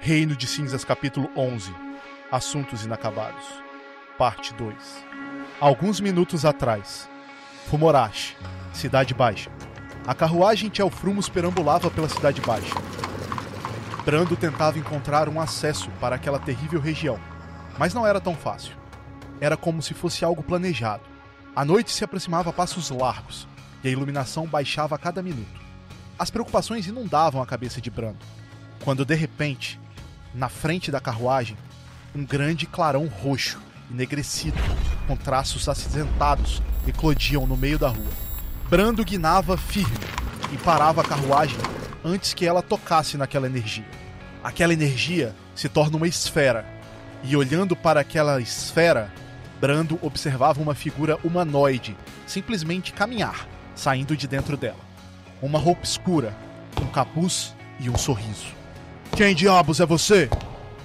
Reino de Cinzas, capítulo 11 Assuntos Inacabados, parte 2. Alguns minutos atrás, Fumorashi, Cidade Baixa. A carruagem Frumos perambulava pela Cidade Baixa. Brando tentava encontrar um acesso para aquela terrível região, mas não era tão fácil. Era como se fosse algo planejado. A noite se aproximava a passos largos e a iluminação baixava a cada minuto. As preocupações inundavam a cabeça de Brando, quando de repente, na frente da carruagem, um grande clarão roxo, enegrecido, com traços acinzentados, eclodiam no meio da rua. Brando guinava firme e parava a carruagem antes que ela tocasse naquela energia. Aquela energia se torna uma esfera, e olhando para aquela esfera, Brando observava uma figura humanoide simplesmente caminhar, saindo de dentro dela. Uma roupa escura, um capuz e um sorriso. Quem diabos é você?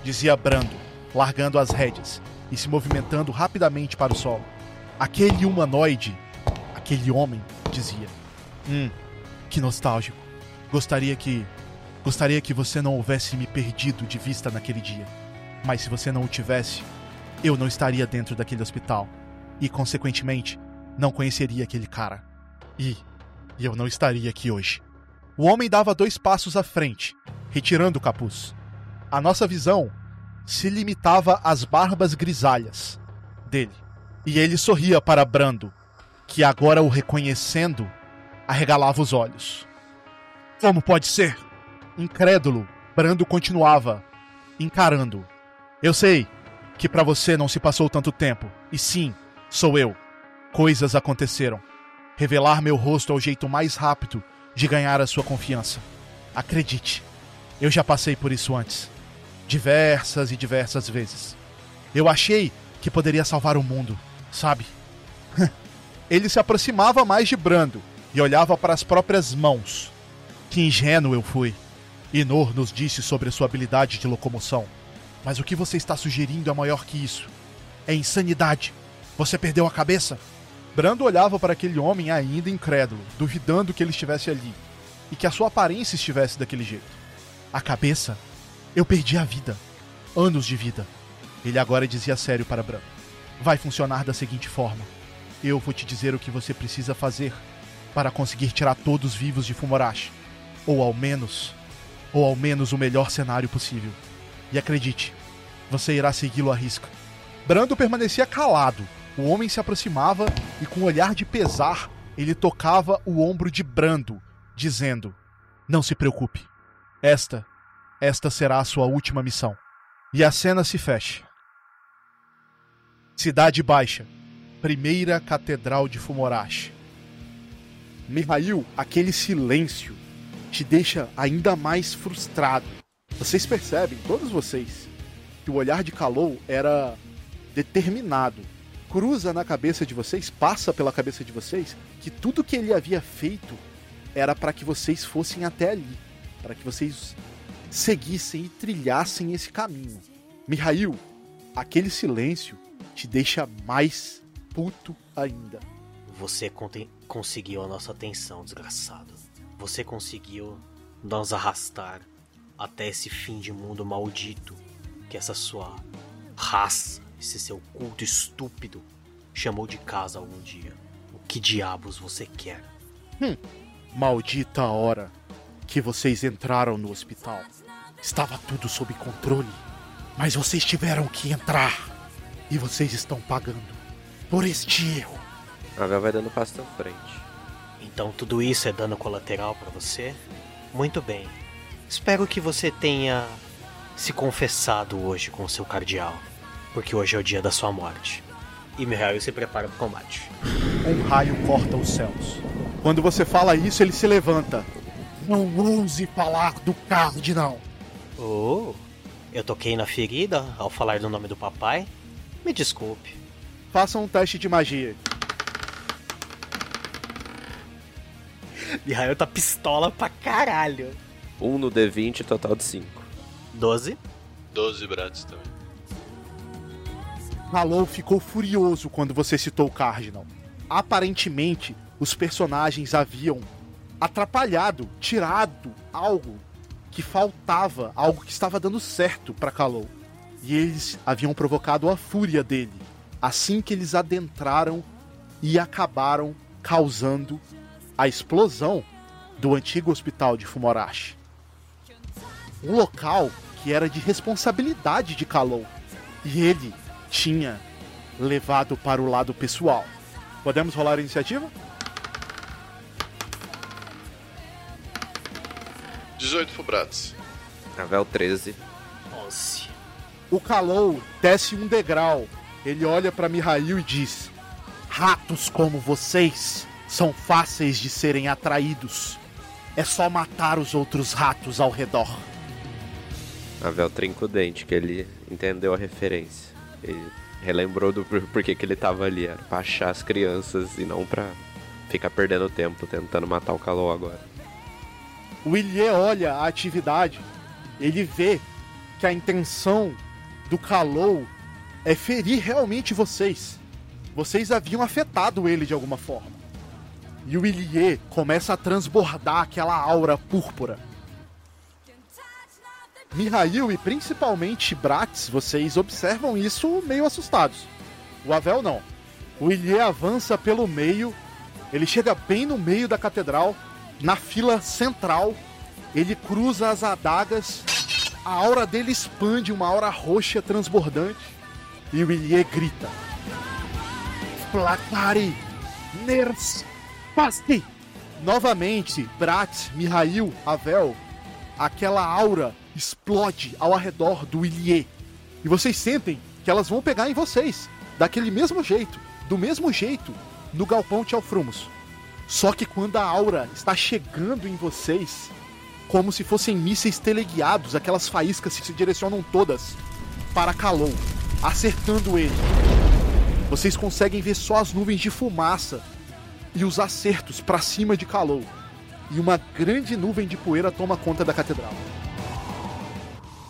dizia Brando, largando as rédeas e se movimentando rapidamente para o solo. Aquele humanoide, aquele homem, dizia. Hum, que nostálgico. Gostaria que. Gostaria que você não houvesse me perdido de vista naquele dia. Mas se você não o tivesse, eu não estaria dentro daquele hospital. E, consequentemente, não conheceria aquele cara. E. E eu não estaria aqui hoje. O homem dava dois passos à frente, retirando o capuz. A nossa visão se limitava às barbas grisalhas dele. E ele sorria para Brando, que agora o reconhecendo, arregalava os olhos. Como pode ser? Incrédulo, Brando continuava, encarando. Eu sei que para você não se passou tanto tempo, e sim, sou eu. Coisas aconteceram. Revelar meu rosto é o jeito mais rápido de ganhar a sua confiança. Acredite, eu já passei por isso antes. Diversas e diversas vezes. Eu achei que poderia salvar o mundo, sabe? Ele se aproximava mais de Brando e olhava para as próprias mãos. Que ingênuo eu fui. Inor nos disse sobre sua habilidade de locomoção. Mas o que você está sugerindo é maior que isso. É insanidade. Você perdeu a cabeça? Brando olhava para aquele homem ainda incrédulo, duvidando que ele estivesse ali e que a sua aparência estivesse daquele jeito. A cabeça? Eu perdi a vida. Anos de vida. Ele agora dizia sério para Brando. Vai funcionar da seguinte forma: eu vou te dizer o que você precisa fazer para conseguir tirar todos vivos de Fumorashi. Ou ao menos, ou ao menos o melhor cenário possível. E acredite, você irá segui-lo à risca. Brando permanecia calado. O homem se aproximava e, com um olhar de pesar, ele tocava o ombro de Brando, dizendo: Não se preocupe. Esta, esta será a sua última missão. E a cena se fecha. Cidade Baixa, primeira catedral de Fumorashi. Mihail, aquele silêncio te deixa ainda mais frustrado. Vocês percebem, todos vocês, que o olhar de Kalou era determinado. Cruza na cabeça de vocês, passa pela cabeça de vocês, que tudo que ele havia feito era para que vocês fossem até ali, para que vocês seguissem e trilhassem esse caminho. Mihail, aquele silêncio te deixa mais puto ainda. Você conseguiu a nossa atenção, desgraçado. Você conseguiu nos arrastar até esse fim de mundo maldito que essa sua raça, esse seu culto estúpido chamou de casa algum dia. O que diabos você quer? Hum, maldita hora que vocês entraram no hospital. Estava tudo sob controle, mas vocês tiveram que entrar e vocês estão pagando por este erro. Agora vai dando passo à frente. Então tudo isso é dano colateral para você? Muito bem. Espero que você tenha se confessado hoje com o seu cardeal, porque hoje é o dia da sua morte. E Mihail se prepara para o combate. Um raio corta os céus. Quando você fala isso, ele se levanta. Não ouse falar do cardeal. Oh, eu toquei na ferida ao falar do nome do papai? Me desculpe. Faça um teste de magia. Mihail tá pistola pra caralho. Um no D20, total de 5. 12. 12 Bratis também. Malou ficou furioso quando você citou o Cardinal. Aparentemente, os personagens haviam atrapalhado, tirado algo que faltava algo que estava dando certo para Kalou. E eles haviam provocado a fúria dele assim que eles adentraram e acabaram causando a explosão do antigo hospital de Fumorashi. Um local que era de responsabilidade de Kalou. E ele tinha levado para o lado pessoal. Podemos rolar a iniciativa? 18 pro Bratz. Avel 13. 11. O Kalou desce um degrau. Ele olha para Mihail e diz: Ratos como vocês são fáceis de serem atraídos. É só matar os outros ratos ao redor. Avel trinca o dente, que ele entendeu a referência. Ele relembrou do por- porquê que ele tava ali. Era pra achar as crianças e não pra ficar perdendo tempo tentando matar o Calou agora. O Ilie olha a atividade, ele vê que a intenção do Kalou é ferir realmente vocês. Vocês haviam afetado ele de alguma forma. E o Ilie começa a transbordar aquela aura púrpura. Mihail e principalmente Bratz, vocês observam isso meio assustados. O Avel não. O Ilie avança pelo meio, ele chega bem no meio da catedral, na fila central, ele cruza as adagas, a aura dele expande, uma aura roxa transbordante, e o Ilie grita: Placari! Ners! Pasti! Novamente, Brat, Mihail, Avel, aquela aura explode ao redor do Ilie. E vocês sentem que elas vão pegar em vocês, daquele mesmo jeito, do mesmo jeito, no galpão Tchalfrumos. Só que quando a aura está chegando em vocês, como se fossem mísseis teleguiados, aquelas faíscas que se direcionam todas para Kalou, acertando ele. Vocês conseguem ver só as nuvens de fumaça e os acertos para cima de Kalou. E uma grande nuvem de poeira toma conta da catedral.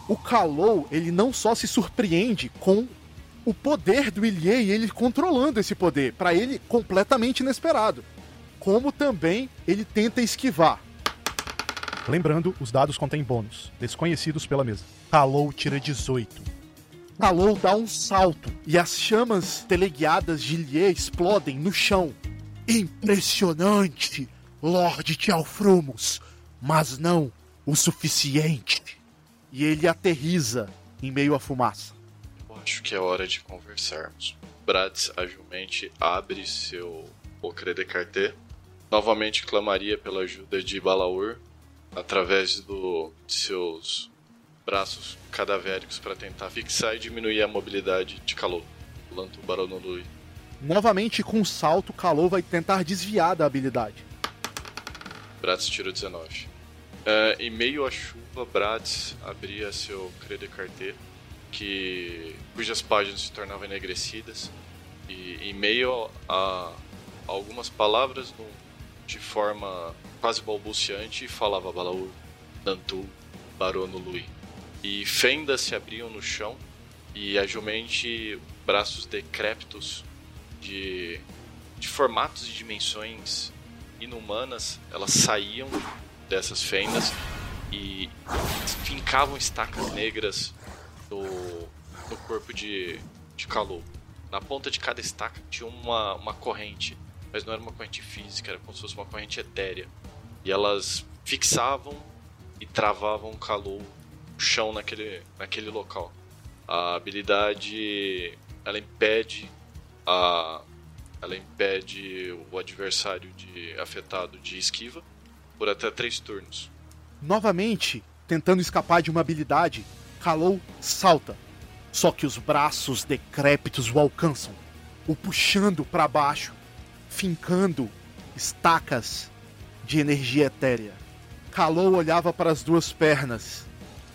O Kalou, ele não só se surpreende com o poder do Ilie e ele controlando esse poder, para ele completamente inesperado. Como também ele tenta esquivar. Lembrando, os dados contêm bônus, desconhecidos pela mesa. Kalou tira 18. Kalou dá um salto e as chamas teleguiadas de Ilie explodem no chão. Impressionante, Lorde Tchalfrumos, mas não o suficiente. E ele aterriza em meio à fumaça. Eu acho que é hora de conversarmos. Bratz agilmente abre seu Ocre de Carté. Novamente clamaria pela ajuda de Balaur através do, de seus braços cadavéricos para tentar fixar e diminuir a mobilidade de Kalou. Lanto Baronului. Novamente, com um salto, Kalou vai tentar desviar da habilidade. Bratz tirou 19. É, em meio à chuva, Bratz abria seu Cré de Carté, que, cujas páginas se tornavam enegrecidas, e em meio a, a algumas palavras no- de forma quase balbuciante, falava Balaur, Dantu, Barono Lui. E fendas se abriam no chão, e agilmente braços decrépitos de, de formatos e dimensões inumanas, elas saíam dessas fendas e fincavam estacas negras no, no corpo de, de Kalou. Na ponta de cada estaca tinha uma, uma corrente, mas não era uma corrente física, era como se fosse uma corrente etérea. E elas fixavam e travavam Kalou no chão naquele, naquele local. A habilidade ela impede a ela impede o adversário de afetado de esquiva por até três turnos. Novamente, tentando escapar de uma habilidade, Kalou salta. Só que os braços decrépitos o alcançam, o puxando para baixo, fincando estacas de energia etérea. Kalou olhava para as duas pernas,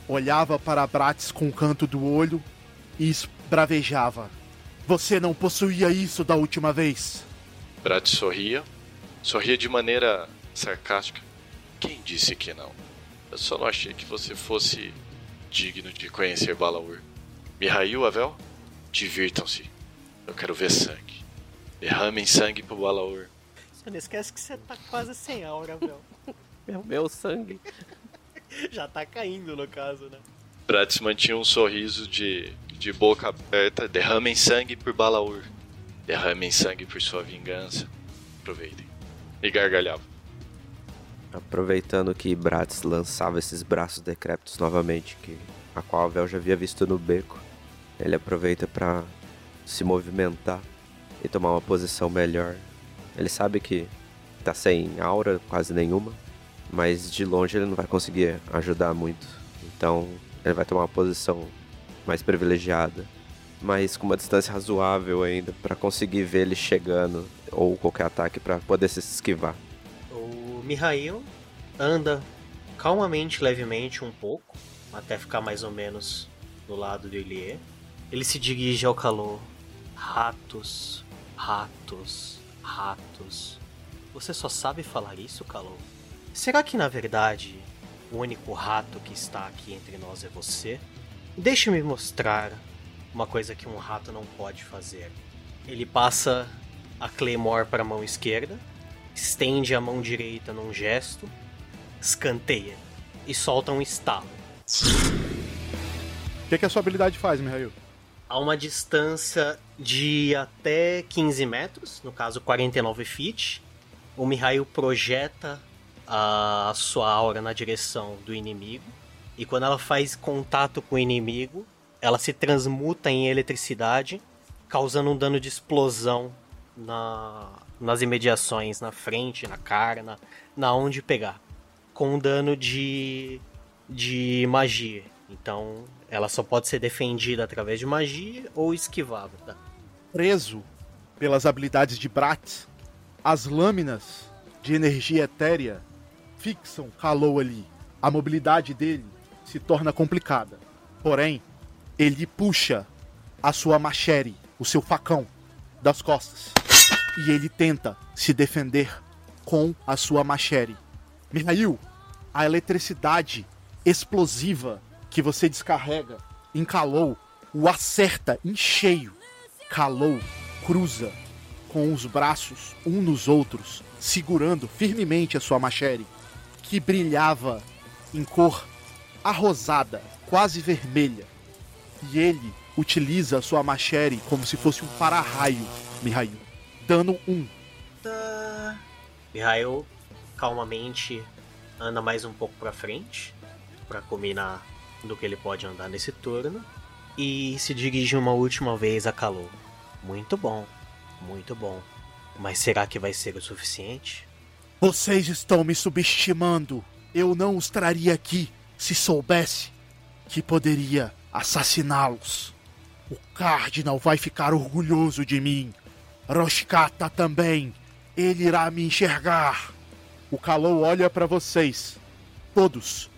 olhava para Bratis com o canto do olho e esbravejava. Você não possuía isso da última vez. Brat sorria, sorria de maneira sarcástica. Quem disse que não? Eu só não achei que você fosse digno de conhecer Balaur. Mihail, Avel, divirtam-se. Eu quero ver sangue. Derramem sangue pro Balaur. Só não esquece que você tá quase sem aura, velho. Meu, meu sangue. Já tá caindo, no caso, né? Bratz mantinha um sorriso de, de boca aberta. Derramem sangue por Balaur. Derramem sangue por sua vingança. Aproveitem. E gargalhava. Aproveitando que Bratz lançava esses braços decrépitos novamente, que a qual a Vel já havia visto no beco, ele aproveita para se movimentar e tomar uma posição melhor. Ele sabe que tá sem aura quase nenhuma, mas de longe ele não vai conseguir ajudar muito. Então ele vai tomar uma posição mais privilegiada, mas com uma distância razoável ainda para conseguir ver ele chegando ou qualquer ataque para poder se esquivar. O Mihail anda calmamente, levemente um pouco, até ficar mais ou menos do lado do Ilie. Ele se dirige ao calor. Ratos, ratos, ratos. Você só sabe falar isso, calor? Será que na verdade o único rato que está aqui entre nós é você? Deixe-me mostrar uma coisa que um rato não pode fazer. Ele passa a Claymore para a mão esquerda, estende a mão direita num gesto, escanteia e solta um estalo. O que, que a sua habilidade faz, Mihail? A uma distância de até 15 metros, no caso 49 feet, o Mihail projeta a sua aura na direção do inimigo. E quando ela faz contato com o inimigo, ela se transmuta em eletricidade, causando um dano de explosão na, nas imediações, na frente, na cara, na, na onde pegar. Com um dano de, de magia. Então ela só pode ser defendida através de magia ou esquivada. Preso pelas habilidades de Bratz, as lâminas de energia etérea fixam Kalou ali. A mobilidade dele se torna complicada. Porém, ele puxa a sua machere, o seu facão, das costas. E ele tenta se defender com a sua machere. Mihail, a eletricidade explosiva que você descarrega em Kalou o acerta em cheio. Kalou cruza com os braços um nos outros, segurando firmemente a sua machere que brilhava em cor arrosada, quase vermelha. E ele utiliza a sua machere como se fosse um para-raio, Mihail. Dano 1. Um. Tá. Mihail calmamente anda mais um pouco para frente para combinar do que ele pode andar nesse turno e se dirige uma última vez a Kalou. Muito bom, muito bom. Mas será que vai ser o suficiente? Vocês estão me subestimando. Eu não os traria aqui se soubesse que poderia assassiná-los. O Cardinal vai ficar orgulhoso de mim. Roshkata também. Ele irá me enxergar. O Kalou olha para vocês. Todos.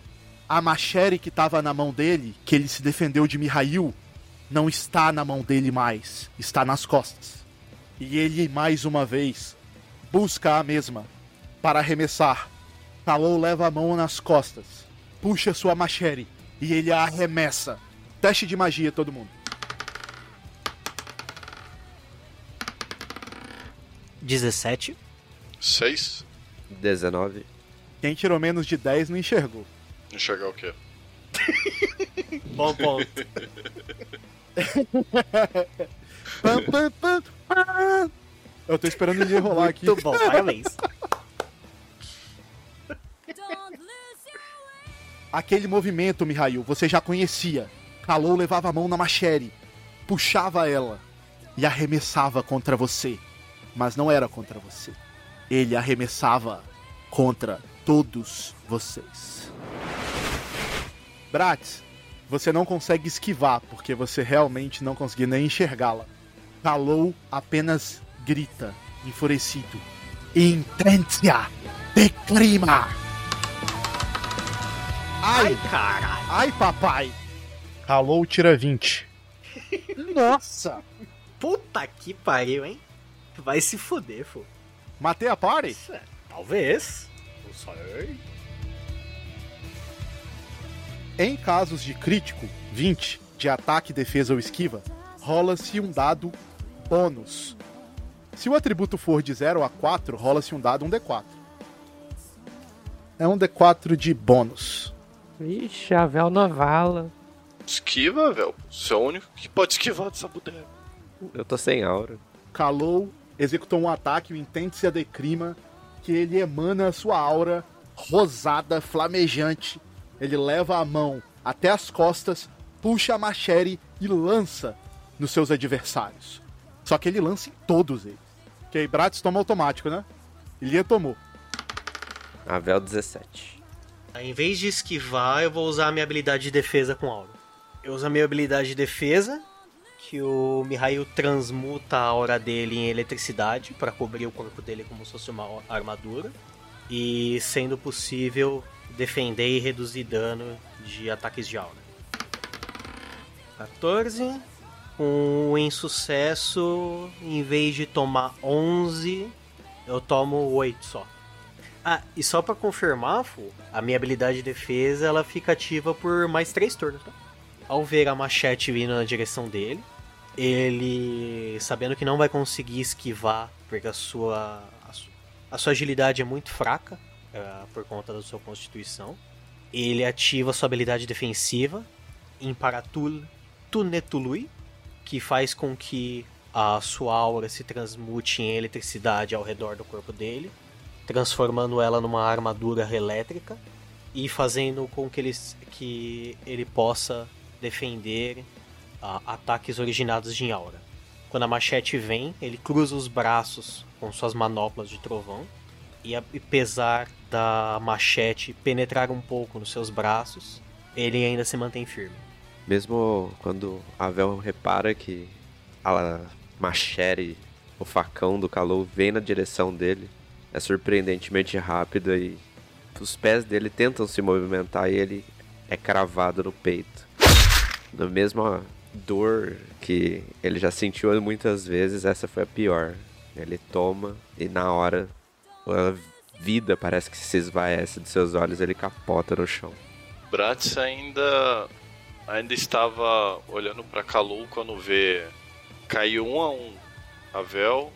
A machere que estava na mão dele, que ele se defendeu de Mihail, não está na mão dele mais. Está nas costas. E ele, mais uma vez, busca a mesma para arremessar. Kalou leva a mão nas costas, puxa sua machere e ele a arremessa. Teste de magia, todo mundo. 17. 6. 19. Quem tirou menos de 10 não enxergou. Enxergar o quê? Bom ponto. Eu tô esperando ele rolar aqui. Muito bom, parabéns. Aquele movimento, Mihail, você já conhecia. Kalou levava a mão na machere, puxava ela e arremessava contra você. Mas não era contra você. Ele arremessava contra todos vocês. Bratz, você não consegue esquivar porque você realmente não conseguiu nem enxergá-la. Kalou apenas grita, enfurecido: Intensia de clima! Ai, Ai, caralho. ai, papai! Kalou tira 20. Nossa! Puta que pariu, hein? Vai se fuder, pô. Matei a party? É, Talvez. Não sei. Em casos de crítico, 20, de ataque, defesa ou esquiva, rola-se um dado bônus. Se o atributo for de 0 a 4, rola-se um dado um D4. É um D4 de bônus. Vixe, a Vel Novala. Esquiva, velho. Você é o único que pode esquivar dessa bodega. Eu tô sem aura. Calou executou um ataque, o Intense a Decrima, que ele emana a sua aura rosada, flamejante. Ele leva a mão até as costas, puxa a machete e lança nos seus adversários. Só que ele lança em todos eles. Que aí Bratis toma automático, né? Ilia tomou. Avel 17. Em vez de esquivar, eu vou usar a minha habilidade de defesa com aura. Eu uso a minha habilidade de defesa, que o Mihail transmuta a aura dele em eletricidade para cobrir o corpo dele como se fosse uma armadura. E, sendo possível, defender e reduzir dano de ataques de aura. 14. Com um insucesso, em vez de tomar 11, eu tomo 8 só. Ah, e só para confirmar, a minha habilidade de defesa ela fica ativa por mais 3 turnos. Tá? Ao ver a machete vindo na direção dele, ele, sabendo que não vai conseguir esquivar, porque a sua, a, su, a sua agilidade é muito fraca uh, por conta da sua constituição, ele ativa sua habilidade defensiva, Imparatul Tunetului, que faz com que a sua aura se transmute em eletricidade ao redor do corpo dele, transformando ela numa armadura elétrica e fazendo com que ele, que ele possa defender uh, ataques originados de aura. Quando a machete vem, ele cruza os braços com suas manoplas de trovão e apesar da machete penetrar um pouco nos seus braços, ele ainda se mantém firme. Mesmo quando Avel repara que a machete, o facão do Kalou vem na direção dele, é surpreendentemente rápida e os pés dele tentam se movimentar e ele é cravado no peito. Na mesma dor que ele já sentiu muitas vezes, essa foi a pior. Ele toma e na hora a vida parece que se esvaece de seus olhos, ele capota no chão. Bratz ainda ainda estava olhando para Kalu quando vê caiu um a um a Vel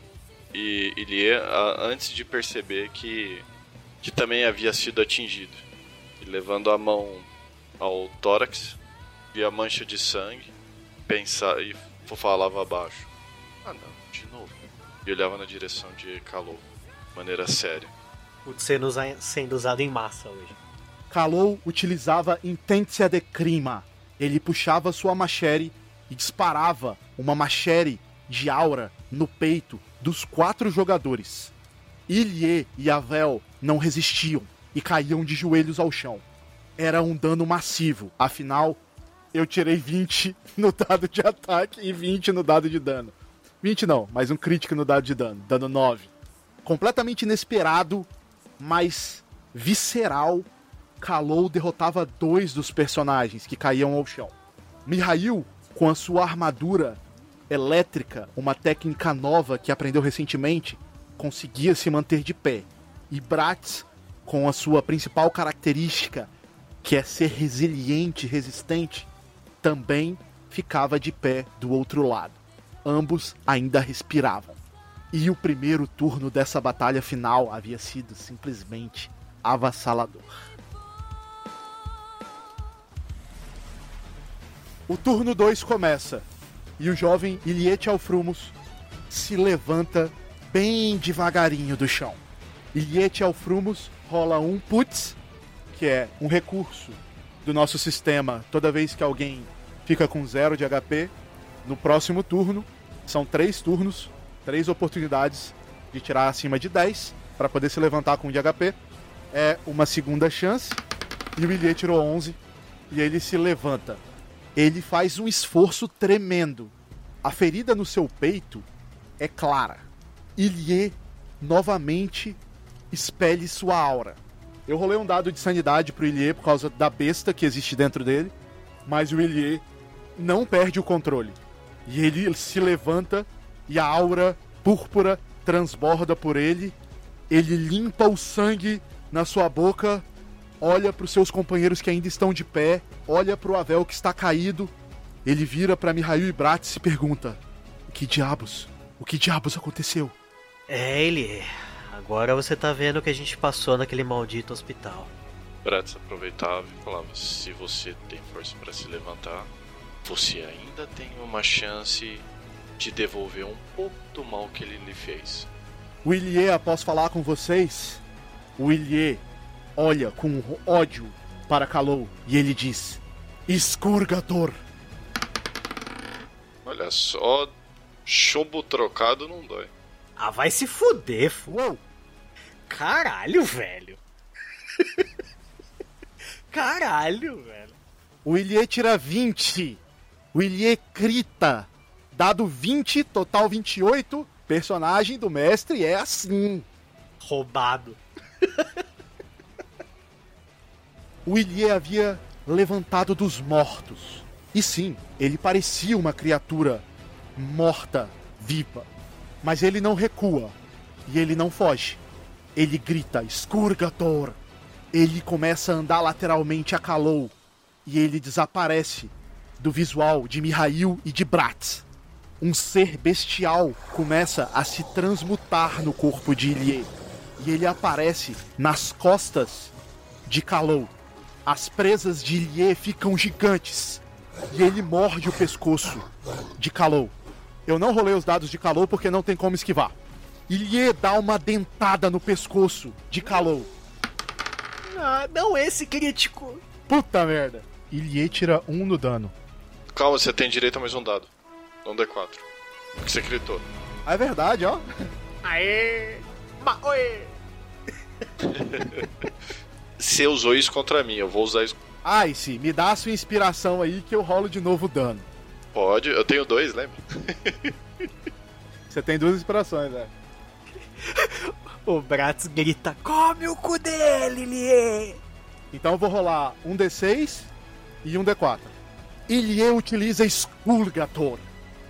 e Ilie antes de perceber que que também havia sido atingido. E levando a mão ao tórax, e a mancha de sangue pensar e falava abaixo. Ah não, de novo. E olhava na direção de Kalou, de maneira séria. O sendo, sendo usado em massa hoje. Kalou utilizava Intentia de Crima. Ele puxava sua machete e disparava uma machete de aura no peito dos quatro jogadores. Ilie e Avel não resistiam e caíam de joelhos ao chão. Era um dano massivo, afinal, eu tirei 20 no dado de ataque e 20 no dado de dano. 20 não, mas um crítico no dado de dano, dano 9. Completamente inesperado, mas visceral, Kalou derrotava dois dos personagens que caíam ao chão. Mihail, com a sua armadura elétrica, uma técnica nova que aprendeu recentemente, conseguia se manter de pé. E Bratz, com a sua principal característica, que é ser resiliente e resistente, também ficava de pé do outro lado. Ambos ainda respiravam. E o primeiro turno dessa batalha final havia sido simplesmente avassalador. O turno 2 começa e o jovem Iliete Alfrumos se levanta bem devagarinho do chão. Iliete Alfrumos rola um putz, que é um recurso do nosso sistema toda vez que alguém fica com zero de HP. No próximo turno, são três turnos, três oportunidades de tirar acima de 10 para poder se levantar com um de HP. É uma segunda chance. E o Ilie tirou 11 e ele se levanta. Ele faz um esforço tremendo. A ferida no seu peito é clara. Ilie novamente expele sua aura. Eu rolei um dado de sanidade pro Ilie por causa da besta que existe dentro dele, mas o Ilie não perde o controle. E ele se levanta e a aura púrpura transborda por ele. Ele limpa o sangue na sua boca, olha para os seus companheiros que ainda estão de pé, olha para o Avel que está caído. Ele vira para Mihail e Brat e se pergunta: O que diabos? O que diabos aconteceu? É, ele. Agora você tá vendo o que a gente passou naquele maldito hospital. Bratz aproveitava e falava: Se você tem força para se levantar, você ainda tem uma chance de devolver um pouco do mal que ele lhe fez. Willier, após falar com vocês, Willier olha com ódio para Kalou e ele diz: Escurgador. Olha só, chumbo trocado não dói. Ah, vai se fuder, fu. Uou! Caralho, velho. Caralho, velho. O Willier tira 20. O Willier crita. Dado 20, total 28. Personagem do mestre é assim. Roubado. O Willier havia levantado dos mortos. E sim, ele parecia uma criatura morta, viva. Mas ele não recua. E ele não foge. Ele grita: Escurgator! Ele começa a andar lateralmente a Kalou. E ele desaparece do visual de Mihail e de Bratz. Um ser bestial começa a se transmutar no corpo de Ilie. E ele aparece nas costas de Kalou. As presas de Ilie ficam gigantes. E ele morde o pescoço de Kalou. Eu não rolei os dados de Kalou porque não tem como esquivar. Ilie dá uma dentada no pescoço de Kalou. Ah, não esse crítico. Puta merda. Ilie tira um no dano. Calma, você tem direito a mais um dado. Um D4. Porque você gritou. Ah, É verdade, ó. Aê! Ma oi! Você usou isso contra mim, eu vou usar isso. Ice, me dá a sua inspiração aí que eu rolo de novo o dano. Pode, eu tenho dois, lembra? Você tem duas inspirações, né? O Bratz grita: Come o cu dele, Lie! Então eu vou rolar um D6 e um D4. Ilie utiliza Skulgator.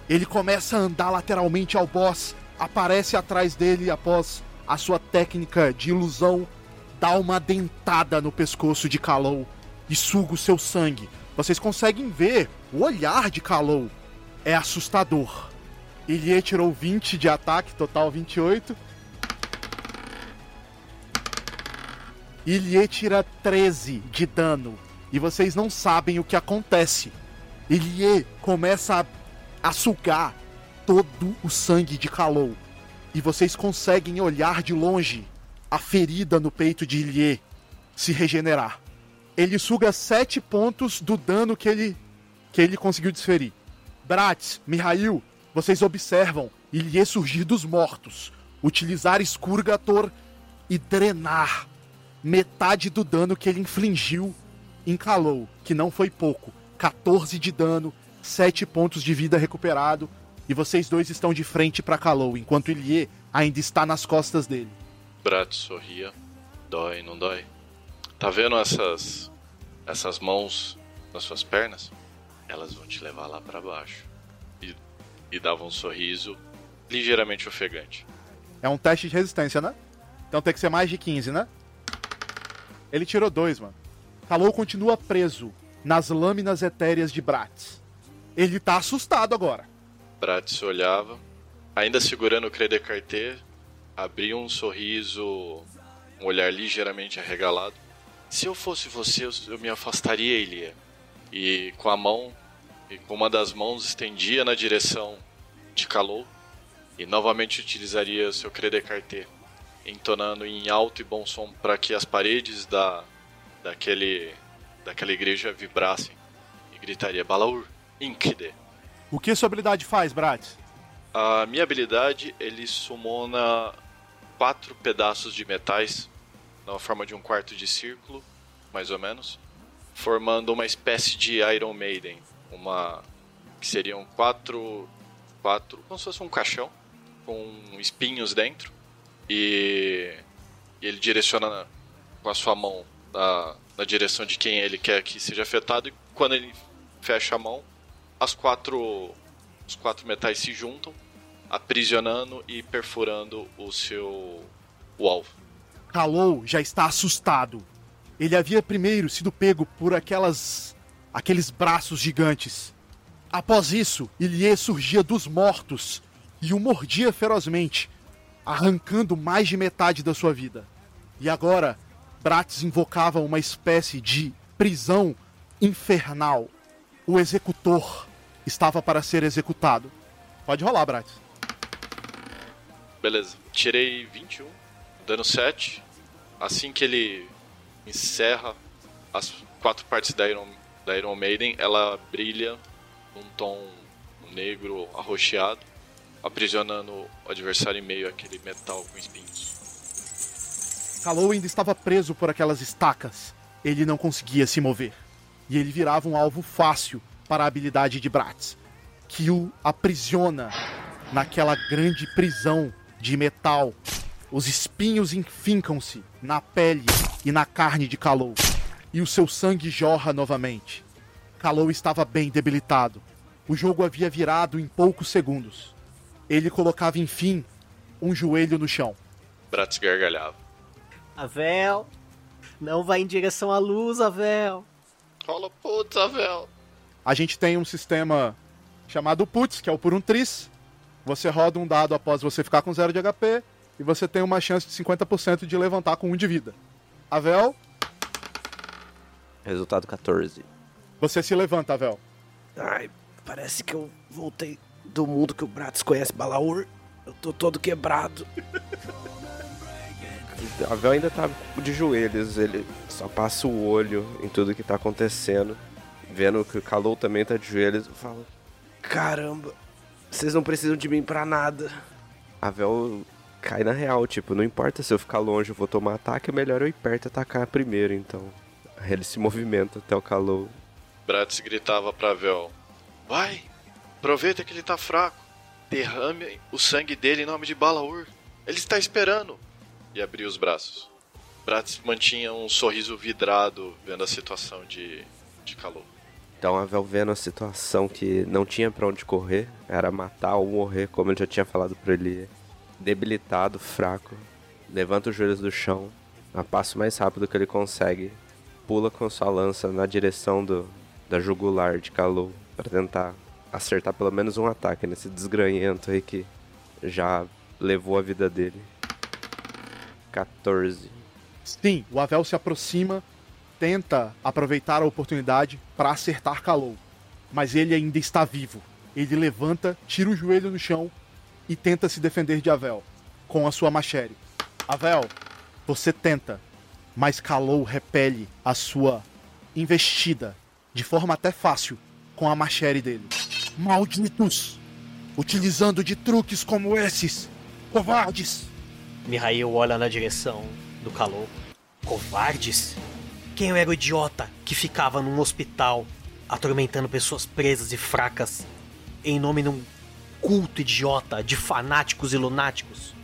Ele começa a andar lateralmente ao boss, aparece atrás dele após a sua técnica de ilusão, dá uma dentada no pescoço de Kalou e suga o seu sangue. Vocês conseguem ver o olhar de Kalou. É assustador. Ilie tirou 20 de ataque, total 28. Ilie tira 13 de dano. E vocês não sabem o que acontece. Ilie começa a, a sugar todo o sangue de Kalou. E vocês conseguem olhar de longe a ferida no peito de Ilie se regenerar. Ele suga 7 pontos do dano que ele, que ele conseguiu desferir. Bratz, Mihail, vocês observam Ilie surgir dos mortos, utilizar Skurgator e drenar metade do dano que ele infligiu em Kalou, que não foi pouco. 14 de dano, 7 pontos de vida recuperado, e vocês dois estão de frente para Kalou, enquanto Ilie ainda está nas costas dele. Brat sorria. Dói, não dói? Tá vendo essas essas mãos nas suas pernas? Elas vão te levar lá para baixo. E, e dava um sorriso ligeiramente ofegante. É um teste de resistência, né? Então tem que ser mais de 15, né? Ele tirou dois, mano. Kalou continua preso nas lâminas etéreas de Bratz. Ele tá assustado agora. Brat se olhava, ainda segurando o Credecarté, abria um sorriso, um olhar ligeiramente arregalado. Se eu fosse você, eu, me afastaria, Elia. E com a mão, e com uma das mãos estendia na direção de Kalou e novamente utilizaria seu Credecarté, entonando em alto e bom som para que as paredes da daquele daquela igreja vibrassem e gritaria Balaur, Inkide. O que sua habilidade faz, Bratz? A minha habilidade, ele sumona quatro pedaços de metais na forma de um quarto de círculo, mais ou menos, formando uma espécie de Iron Maiden, uma que seriam quatro quatro, como se fosse um caixão com espinhos dentro e, e ele direciona na- com a sua mão na, na direção de quem ele quer que seja afetado e quando ele fecha a mão, as quatro os quatro metais se juntam aprisionando e perfurando o seu o alvo. Kalou já está assustado. Ele havia primeiro sido pego por aquelas aqueles braços gigantes. Após isso, Ilie surgia dos mortos e o mordia ferozmente, arrancando mais de metade da sua vida. E agora, Bratis invocava uma espécie de prisão infernal. O executor estava para ser executado. Pode rolar, Bratis. Beleza. Tirei 21, dano 7. Assim que ele encerra as quatro partes da Iron, da Iron Maiden, ela brilha num tom negro arroxeado, aprisionando o adversário em meio àquele metal com espinhos. Kalou ainda estava preso por aquelas estacas. Ele não conseguia se mover. E ele virava um alvo fácil para a habilidade de Bratz, que o aprisiona naquela grande prisão de metal. Os espinhos enfincam-se na pele e na carne de Kalou, e o seu sangue jorra novamente. Kalou estava bem debilitado. O jogo havia virado em poucos segundos. Ele colocava, enfim, um joelho no chão. Bratz gargalhava. Avel, não vai em direção à luz, Avel. Rola putz, Avel. A gente tem um sistema chamado Putz, que é o por um tris. Você roda um dado após você ficar com zero de HP e você tem uma chance de 50% de levantar com um de vida. Avel, Resultado 14. você se levanta, Avel. Ai, parece que eu voltei do mundo que o Bratis conhece, Balaur. Eu tô todo quebrado. A Vel ainda tá de joelhos, ele só passa o olho em tudo que tá acontecendo. Vendo que o Kalou também tá de joelhos, fala. Caramba, vocês não precisam de mim pra nada. A Vel cai na real, tipo, não importa se eu ficar longe eu vou tomar ataque, é melhor eu ir perto e atacar primeiro, então. Ele se movimenta até o Kalou. Bratz gritava pra Vel: Vai, aproveita que ele tá fraco. Derrame o sangue dele em nome de Balaur. Ele está esperando. E abriu os braços. Bratz mantinha um sorriso vidrado vendo a situação de, de calor. Então a Vel vendo a situação que não tinha pra onde correr, era matar ou morrer, como ele já tinha falado pra ele. Debilitado, fraco, levanta os joelhos do chão, a passo mais rápido que ele consegue, pula com sua lança na direção do, da jugular de Kalou para tentar acertar pelo menos um ataque nesse desgranhento aí que já levou a vida dele. 14. Sim, o Avel se aproxima, tenta aproveitar a oportunidade para acertar Kalou. Mas ele ainda está vivo. Ele levanta, tira o joelho no chão e tenta se defender de Avel com a sua machete. Avel, você tenta, mas Kalou repele a sua investida de forma até fácil com a machete dele. Malditos! Utilizando de truques como esses, covardes! Mihail olha na direção do calor. Covardes? Quem era o idiota que ficava num hospital atormentando pessoas presas e fracas em nome de um culto idiota de fanáticos e lunáticos?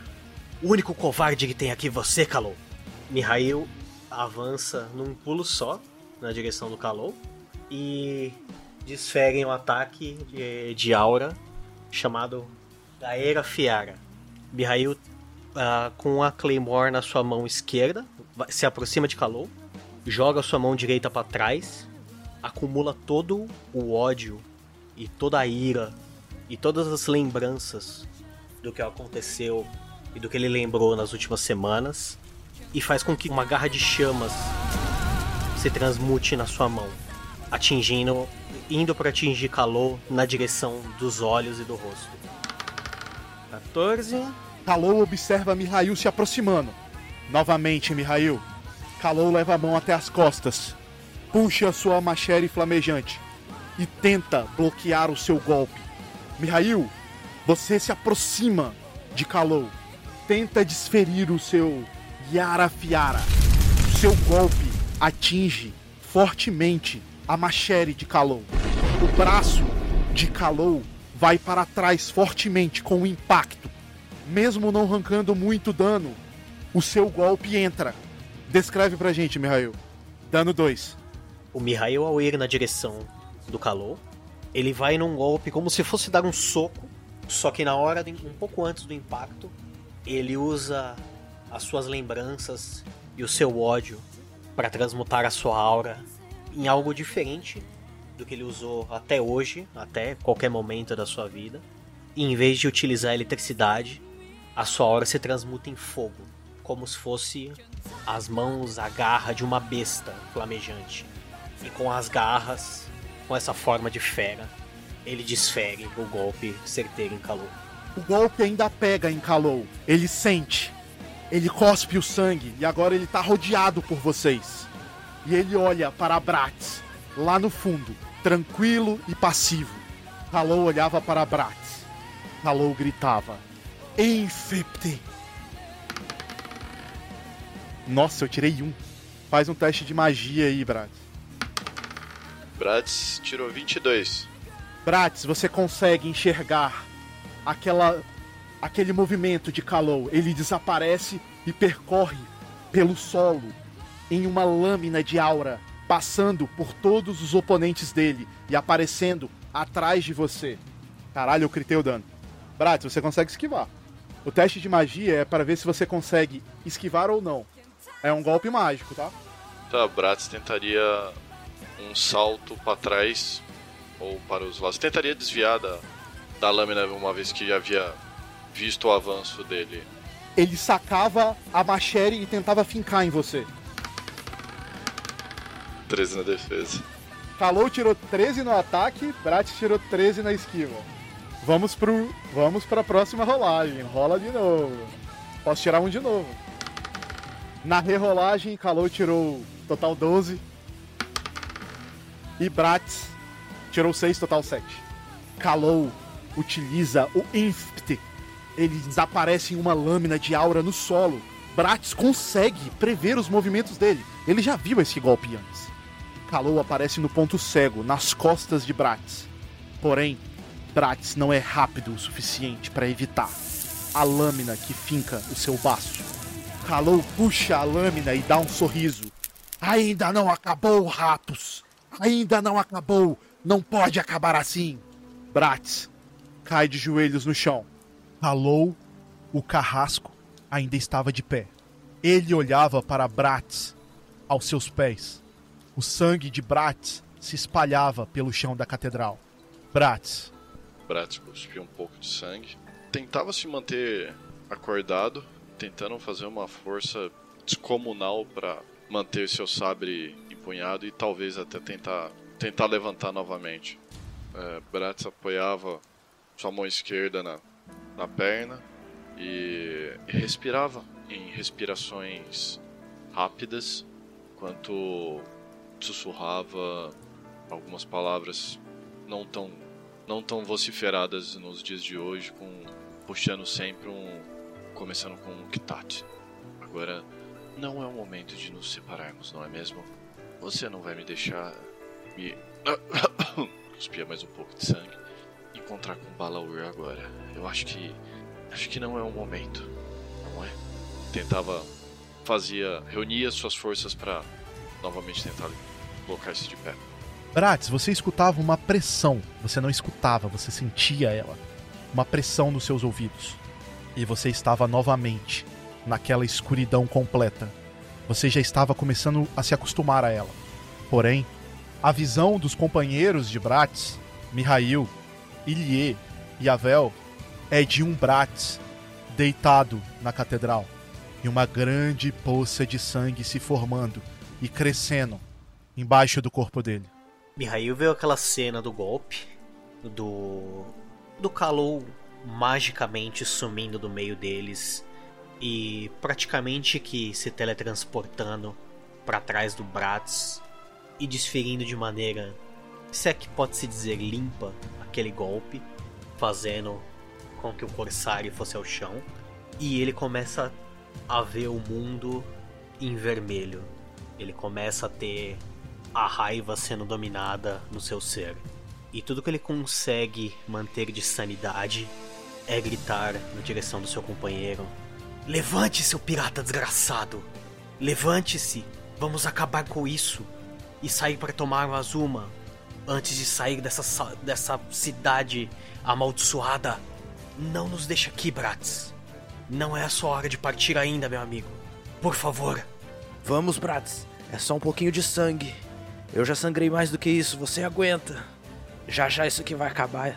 O único covarde que tem aqui é você, Kalou. Mihail avança num pulo só na direção do Kalou e desferem um ataque de, de aura chamado Gaera Fiara. Mihail ah, com a Claymore na sua mão esquerda, se aproxima de Kalou, joga sua mão direita para trás, acumula todo o ódio e toda a ira e todas as lembranças do que aconteceu e do que ele lembrou nas últimas semanas e faz com que uma garra de chamas se transmute na sua mão, atingindo, indo para atingir Kalou na direção dos olhos e do rosto. 14 Kalou observa Mihail se aproximando. Novamente, Mihail. Kalou leva a mão até as costas, puxa sua machete flamejante e tenta bloquear o seu golpe. Mihail, você se aproxima de Kalou, tenta desferir o seu Yara Fiara. O seu golpe atinge fortemente a machete de Kalou. O braço de Kalou vai para trás fortemente com o impacto mesmo não arrancando muito dano, o seu golpe entra. Descreve pra gente, Mihail. Dano 2. O Mihail, ao ir na direção do Kalou, ele vai num golpe como se fosse dar um soco, só que na hora, um pouco antes do impacto, ele usa as suas lembranças e o seu ódio para transmutar a sua aura em algo diferente do que ele usou até hoje, até qualquer momento da sua vida. E em vez de utilizar a eletricidade, a sua aura se transmuta em fogo, como se fosse as mãos, a garra de uma besta flamejante. E com as garras, com essa forma de fera, ele desfere o golpe certeiro em calor. O golpe ainda pega em Kalou. Ele sente. Ele cospe o sangue e agora ele tá rodeado por vocês. E ele olha para Bratz, lá no fundo, tranquilo e passivo. Kalou olhava para Bratz. Kalou gritava: Infipte! Nossa, eu tirei um. Faz um teste de magia aí, Bratz. Bratz tirou 22. Bratz, você consegue enxergar aquela aquele movimento de Kalou. Ele desaparece e percorre pelo solo em uma lâmina de aura, passando por todos os oponentes dele e aparecendo atrás de você. Caralho, eu critei o dano. Bratz, você consegue esquivar. O teste de magia é para ver se você consegue esquivar ou não. É um golpe mágico, tá? Tá, Bratz tentaria um salto para trás ou para os lados. Tentaria desviar da, da lâmina uma vez que já havia visto o avanço dele. Ele sacava a machere e tentava fincar em você. 13 na defesa. Kalou tirou 13 no ataque, Bratz tirou 13 na esquiva. Vamos pro. Vamos pra próxima rolagem. Rola de novo. Posso tirar um de novo. Na rerolagem, Kalou tirou total 12. E Bratz tirou 6, total 7. Kalou utiliza o Inft. Ele desaparece em uma lâmina de aura no solo. Bratz consegue prever os movimentos dele. Ele já viu esse golpe antes. Kalou aparece no ponto cego, nas costas de Bratz. Porém, Bratz não é rápido o suficiente para evitar a lâmina que finca o seu baço. Kalou puxa a lâmina e dá um sorriso. Ainda não acabou, ratos! Ainda não acabou! Não pode acabar assim! Bratz cai de joelhos no chão. Kalou, o carrasco, ainda estava de pé. Ele olhava para Bratz aos seus pés. O sangue de Bratz se espalhava pelo chão da catedral. Bratz, Bratz cuspiu um pouco de sangue. Tentava se manter acordado, tentando fazer uma força descomunal para manter seu sabre empunhado e talvez até tentar, tentar levantar novamente. É, Bratz apoiava sua mão esquerda na, na perna e, e respirava em respirações rápidas, enquanto sussurrava algumas palavras não tão não tão vociferadas nos dias de hoje, com puxando sempre um começando com um kitat. Agora não é o momento de nos separarmos, não é mesmo? Você não vai me deixar me cuspia mais um pouco de sangue encontrar com Balaur agora. Eu acho que acho que não é o momento, não é? Tentava fazia reunia suas forças para novamente tentar colocar-se de pé. Bratz, você escutava uma pressão. Você não escutava, você sentia ela. Uma pressão nos seus ouvidos. E você estava novamente naquela escuridão completa. Você já estava começando a se acostumar a ela. Porém, a visão dos companheiros de Bratz, Mihail, Ilie e Avel, é de um Bratz deitado na catedral. E uma grande poça de sangue se formando e crescendo embaixo do corpo dele. Mihail viu aquela cena do golpe, do. do Kalou magicamente sumindo do meio deles e praticamente que se teletransportando para trás do Bratz e desferindo de maneira, se é que pode se dizer limpa, aquele golpe, fazendo com que o Corsário fosse ao chão. E ele começa a ver o mundo em vermelho. Ele começa a ter a raiva sendo dominada no seu ser. E tudo que ele consegue manter de sanidade é gritar na direção do seu companheiro: Levante, seu pirata desgraçado! Levante-se! Vamos acabar com isso! E sair para tomar o Azuma antes de sair dessa, dessa cidade amaldiçoada. Não nos deixe aqui, Bratz. Não é a sua hora de partir ainda, meu amigo. Por favor. Vamos, Bratz. É só um pouquinho de sangue. Eu já sangrei mais do que isso, você aguenta. Já já isso aqui vai acabar.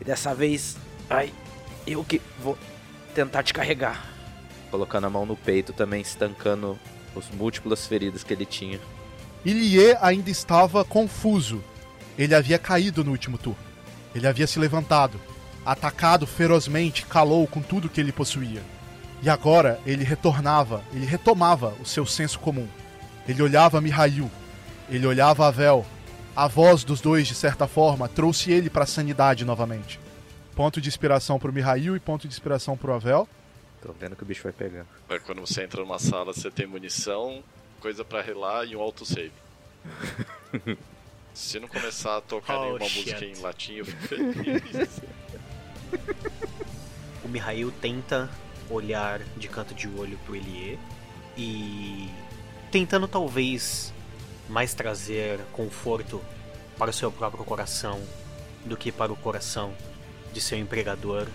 E dessa vez, ai, eu que vou tentar te carregar. colocando a mão no peito, também estancando os múltiplas feridas que ele tinha. Ilie ainda estava confuso. Ele havia caído no último turno. Ele havia se levantado, atacado ferozmente, calou com tudo que ele possuía. E agora ele retornava, ele retomava o seu senso comum. Ele olhava Mihail, ele olhava Avel. A voz dos dois, de certa forma, trouxe ele para a sanidade novamente. Ponto de inspiração pro Mihail e ponto de inspiração pro Avel. Tô vendo que o bicho vai pegar. Mas quando você entra numa sala, você tem munição, coisa pra relar e um autosave. Se não começar a tocar Oh, nenhuma shit. música em latim, eu fico feliz. O Mihail tenta olhar de canto de olho pro Elie e tentando talvez mais trazer conforto para o seu próprio coração do que para o coração de seu empregador.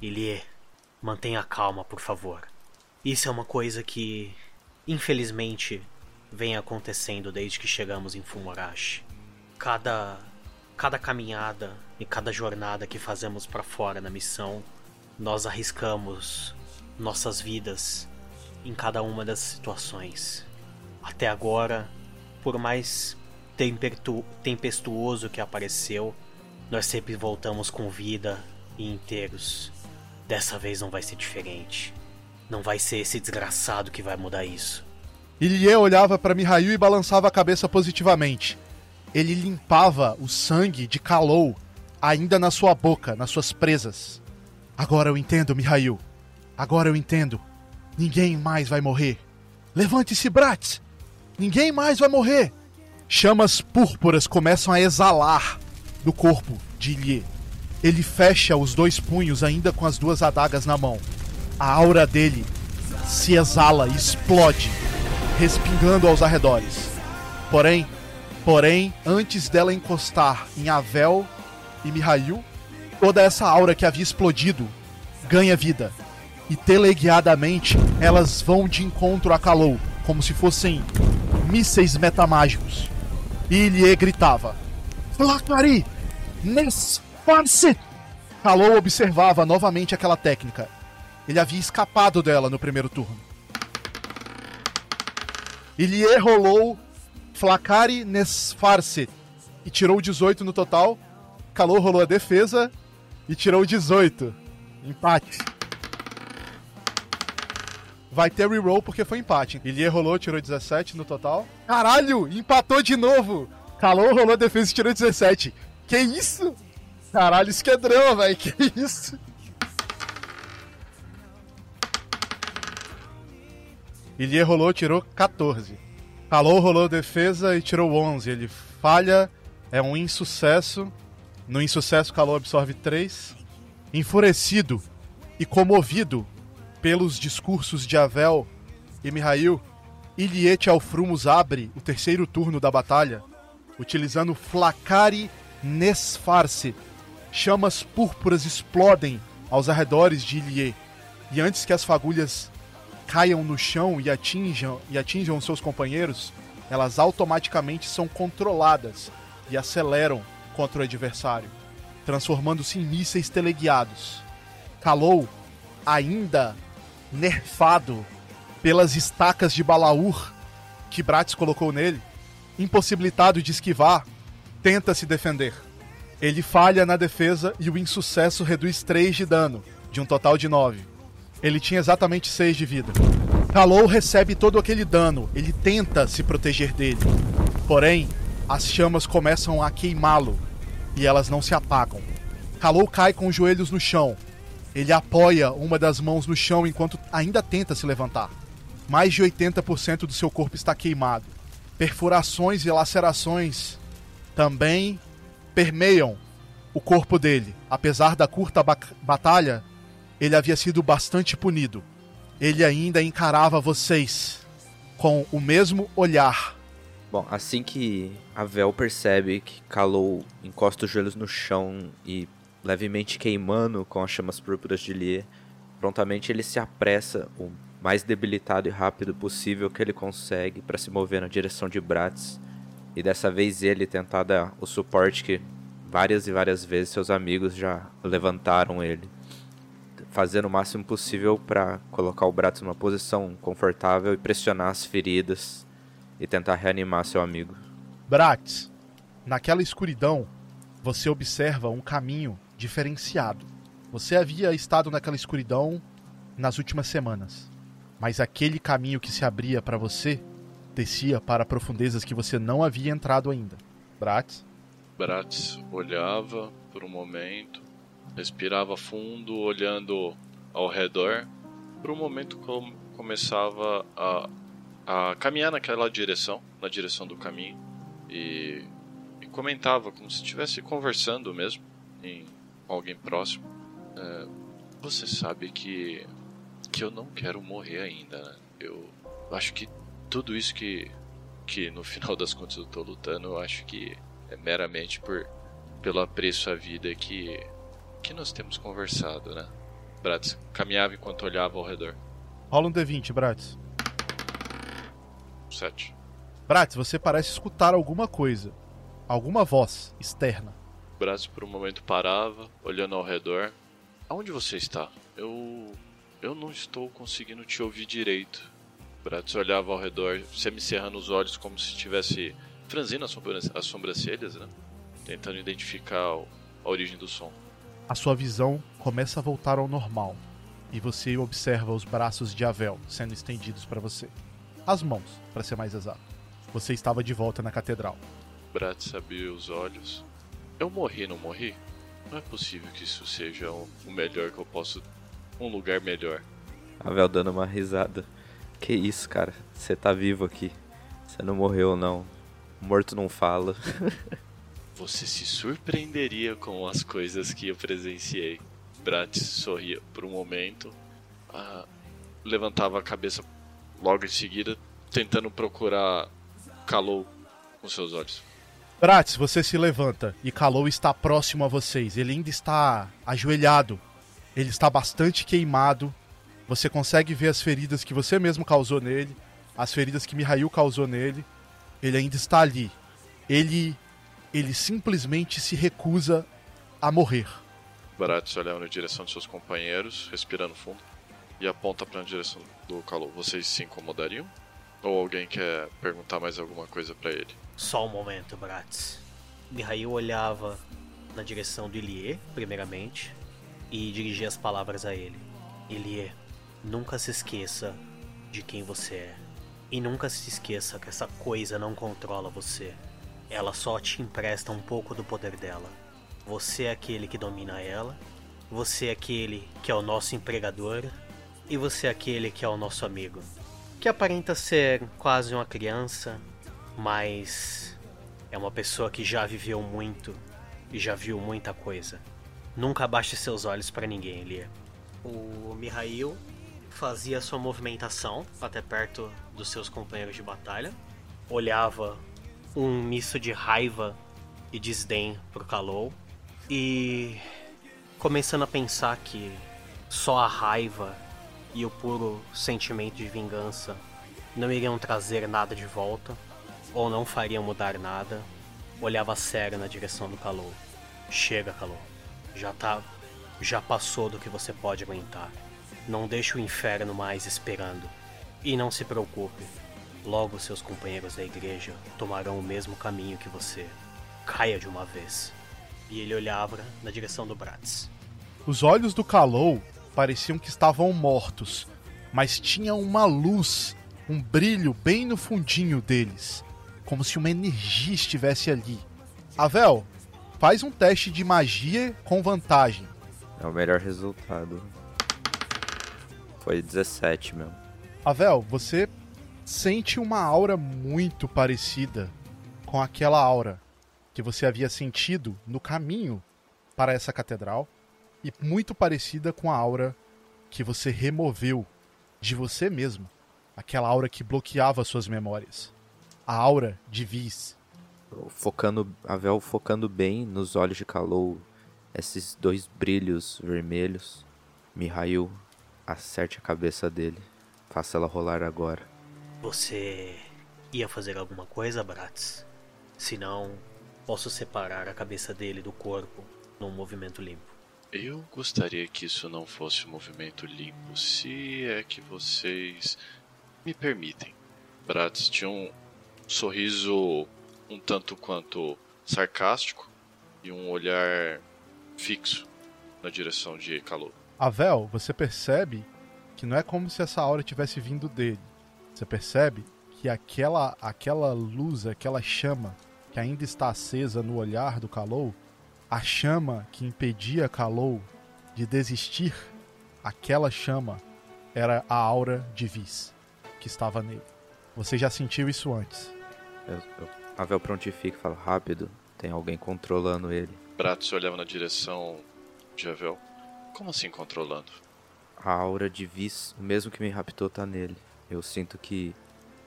Elie, mantenha calma, por favor. Isso é uma coisa que, infelizmente, vem acontecendo desde que chegamos em Fumorashi. Cada cada caminhada e cada jornada que fazemos para fora na missão, nós arriscamos nossas vidas em cada uma das situações. Até agora, por mais tempestuoso que apareceu, nós sempre voltamos com vida e inteiros. Dessa vez não vai ser diferente. Não vai ser esse desgraçado que vai mudar isso. Ilie olhava para Mihail e balançava a cabeça positivamente. Ele limpava o sangue de Kalou ainda na sua boca, nas suas presas. Agora eu entendo, Mihail. Agora eu entendo. Ninguém mais vai morrer. Levante-se, Bratz! Ninguém mais vai morrer! Chamas púrpuras começam a exalar do corpo de Ilie. Ele fecha os dois punhos ainda com as duas adagas na mão. A aura dele se exala e explode, respingando aos arredores. Porém, porém, antes dela encostar em Avel e Mihail, toda essa aura que havia explodido ganha vida. E teleguiadamente elas vão de encontro a Kalou, como se fossem mísseis metamágicos. Ilie gritava: Flacari! Nesfarse! Kalou observava novamente aquela técnica. Ele havia escapado dela no primeiro turno. Ilie rolou Flacari Nesfarse e tirou 18 no total. Kalou rolou a defesa e tirou 18. Empate. Vai ter reroll porque foi empate. Ilie rolou, tirou 17 no total. Caralho, empatou de novo. Kalou rolou defesa e tirou 17. Que isso? Caralho, isso que é drama, velho. Que isso? Ilie rolou, tirou 14. Kalou rolou defesa e tirou 11. Ele falha, é um insucesso. No insucesso, Kalou absorve 3. Enfurecido e comovido pelos discursos de Avel e Mihail, Iliete Alfrumos abre o terceiro turno da batalha, utilizando Flacari Nesfarse. Chamas púrpuras explodem aos arredores de Ilie, e antes que as fagulhas caiam no chão e atinjam, e atinjam seus companheiros, elas automaticamente são controladas e aceleram contra o adversário, transformando-se em mísseis teleguiados. Kalou, ainda nerfado pelas estacas de Balaur que Bratz colocou nele, impossibilitado de esquivar, tenta se defender. Ele falha na defesa e o insucesso reduz 3 de dano, de um total de 9. Ele tinha exatamente 6 de vida. Kalou recebe todo aquele dano, ele tenta se proteger dele. Porém, as chamas começam a queimá-lo e elas não se apagam. Kalou cai com os joelhos no chão. Ele apoia uma das mãos no chão enquanto ainda tenta se levantar. Mais de 80% do seu corpo está queimado. Perfurações e lacerações também permeiam o corpo dele. Apesar da curta ba- batalha, ele havia sido bastante punido. Ele ainda encarava vocês com o mesmo olhar. Bom, assim que a Vel percebe que Kalou encosta os joelhos no chão e levemente queimando com as chamas púrpuras de Lie, prontamente ele se apressa o mais debilitado e rápido possível que ele consegue para se mover na direção de Bratz e dessa vez ele tentar dar o suporte que várias e várias vezes seus amigos já levantaram ele. fazendo o máximo possível para colocar o Bratz numa posição confortável e pressionar as feridas e tentar reanimar seu amigo. Bratz, naquela escuridão, você observa um caminho diferenciado. Você havia estado naquela escuridão nas últimas semanas, mas aquele caminho que se abria para você descia para profundezas que você não havia entrado ainda. Bratz? Bratz olhava por um momento, respirava fundo, olhando ao redor. Por um momento com começava a, a caminhar naquela direção, na direção do caminho, e, e comentava como se estivesse conversando mesmo em, alguém próximo. É, você sabe que que eu não quero morrer ainda. Né? Eu acho que tudo isso que que no final das contas eu tô lutando, eu acho que é meramente por pelo apreço à vida que que nós temos conversado, né? Bratz caminhava enquanto olhava ao redor. Rola um D20, Bratz. 7. Bratz, você parece escutar alguma coisa. Alguma voz externa. Bratz por um momento parava, olhando ao redor. Aonde você está? Eu. Eu não estou conseguindo te ouvir direito. Bratz olhava ao redor, semi-cerrando os olhos como se estivesse franzindo as sobrancelhas, né? Tentando identificar a origem do som a sua visão começa a voltar ao normal e você observa os braços de Avel sendo estendidos para você. As mãos, para ser mais exato. Você estava de volta na catedral. Bratz abriu os olhos. Eu morri, não morri? Não é possível que isso seja o melhor que eu posso. Um lugar melhor. Avel dando uma risada. Que isso, cara? Você tá vivo aqui. Você não morreu, não. Morto não fala. Você se surpreenderia com as coisas que eu presenciei. Bratz sorria por um momento, ah, levantava a cabeça logo em seguida, tentando procurar Kalou com seus olhos. Bratz, você se levanta e Kalou está próximo a vocês. Ele ainda está ajoelhado. Ele está bastante queimado. Você consegue ver as feridas que você mesmo causou nele, as feridas que Mihail causou nele. Ele ainda está ali. Ele ele simplesmente se recusa a morrer. Baratos olha na direção de seus companheiros, respirando fundo, e aponta para a direção do calor. Vocês se incomodariam? Ou alguém quer perguntar mais alguma coisa para ele? Só um momento, Bratz. Mihail olhava na direção do Ilie, primeiramente, e dirigia as palavras a ele. Ilie, nunca se esqueça de quem você é. E nunca se esqueça que essa coisa não controla você. Ela só te empresta um pouco do poder dela. Você é aquele que domina ela, você é aquele que é o nosso empregador, e você é aquele que é o nosso amigo. Que aparenta ser quase uma criança, mas é uma pessoa que já viveu muito e já viu muita coisa. Nunca abaixe seus olhos para ninguém, Elia. O Mihail fazia sua movimentação até perto dos seus companheiros de batalha, olhava um misto de raiva e desdém pro Kalou. E começando a pensar que só a raiva e o puro sentimento de vingança não iriam trazer nada de volta, ou não fariam mudar nada, olhava sério na direção do Kalou. Chega, Kalou. Já tá. Já passou do que você pode aguentar. Não deixe o inferno mais esperando. E não se preocupe, Logo seus companheiros da igreja tomarão o mesmo caminho que você. Caia de uma vez. E ele olhava na direção do Bratz. Os olhos do Kalou pareciam que estavam mortos, mas tinha uma luz, um brilho bem no fundinho deles, como se uma energia estivesse ali. Avel, faz um teste de magia com vantagem. É o melhor resultado. Foi 17 mesmo. Avel, você sente uma aura muito parecida com aquela aura que você havia sentido no caminho para essa catedral e muito parecida com a aura que você removeu de você mesmo, aquela aura que bloqueava suas memórias, a aura de Vis. Focando, a Vel focando bem nos olhos de Kalou, esses dois brilhos vermelhos. Mihail, acerte a cabeça dele, faça ela rolar agora. Você ia fazer alguma coisa, Bratz? Se não, posso separar a cabeça dele do corpo num movimento limpo. Eu gostaria que isso não fosse um movimento limpo, se é que vocês me permitem. Bratz tinha um sorriso um tanto quanto sarcástico e um olhar fixo na direção de calor. Avel, você percebe que não é como se essa aura tivesse vindo dele. Você percebe que aquela aquela luz, aquela chama que ainda está acesa no olhar do Kalou, a chama que impedia Kalou de desistir, aquela chama era a aura de Vis que estava nele. Você já sentiu isso antes. Eu, eu, Avel prontifica e fala, rápido, tem alguém controlando ele. Bratz olhava na direção de Avel. Como assim controlando? A aura de Vis, o mesmo que me raptou, tá nele. Eu sinto que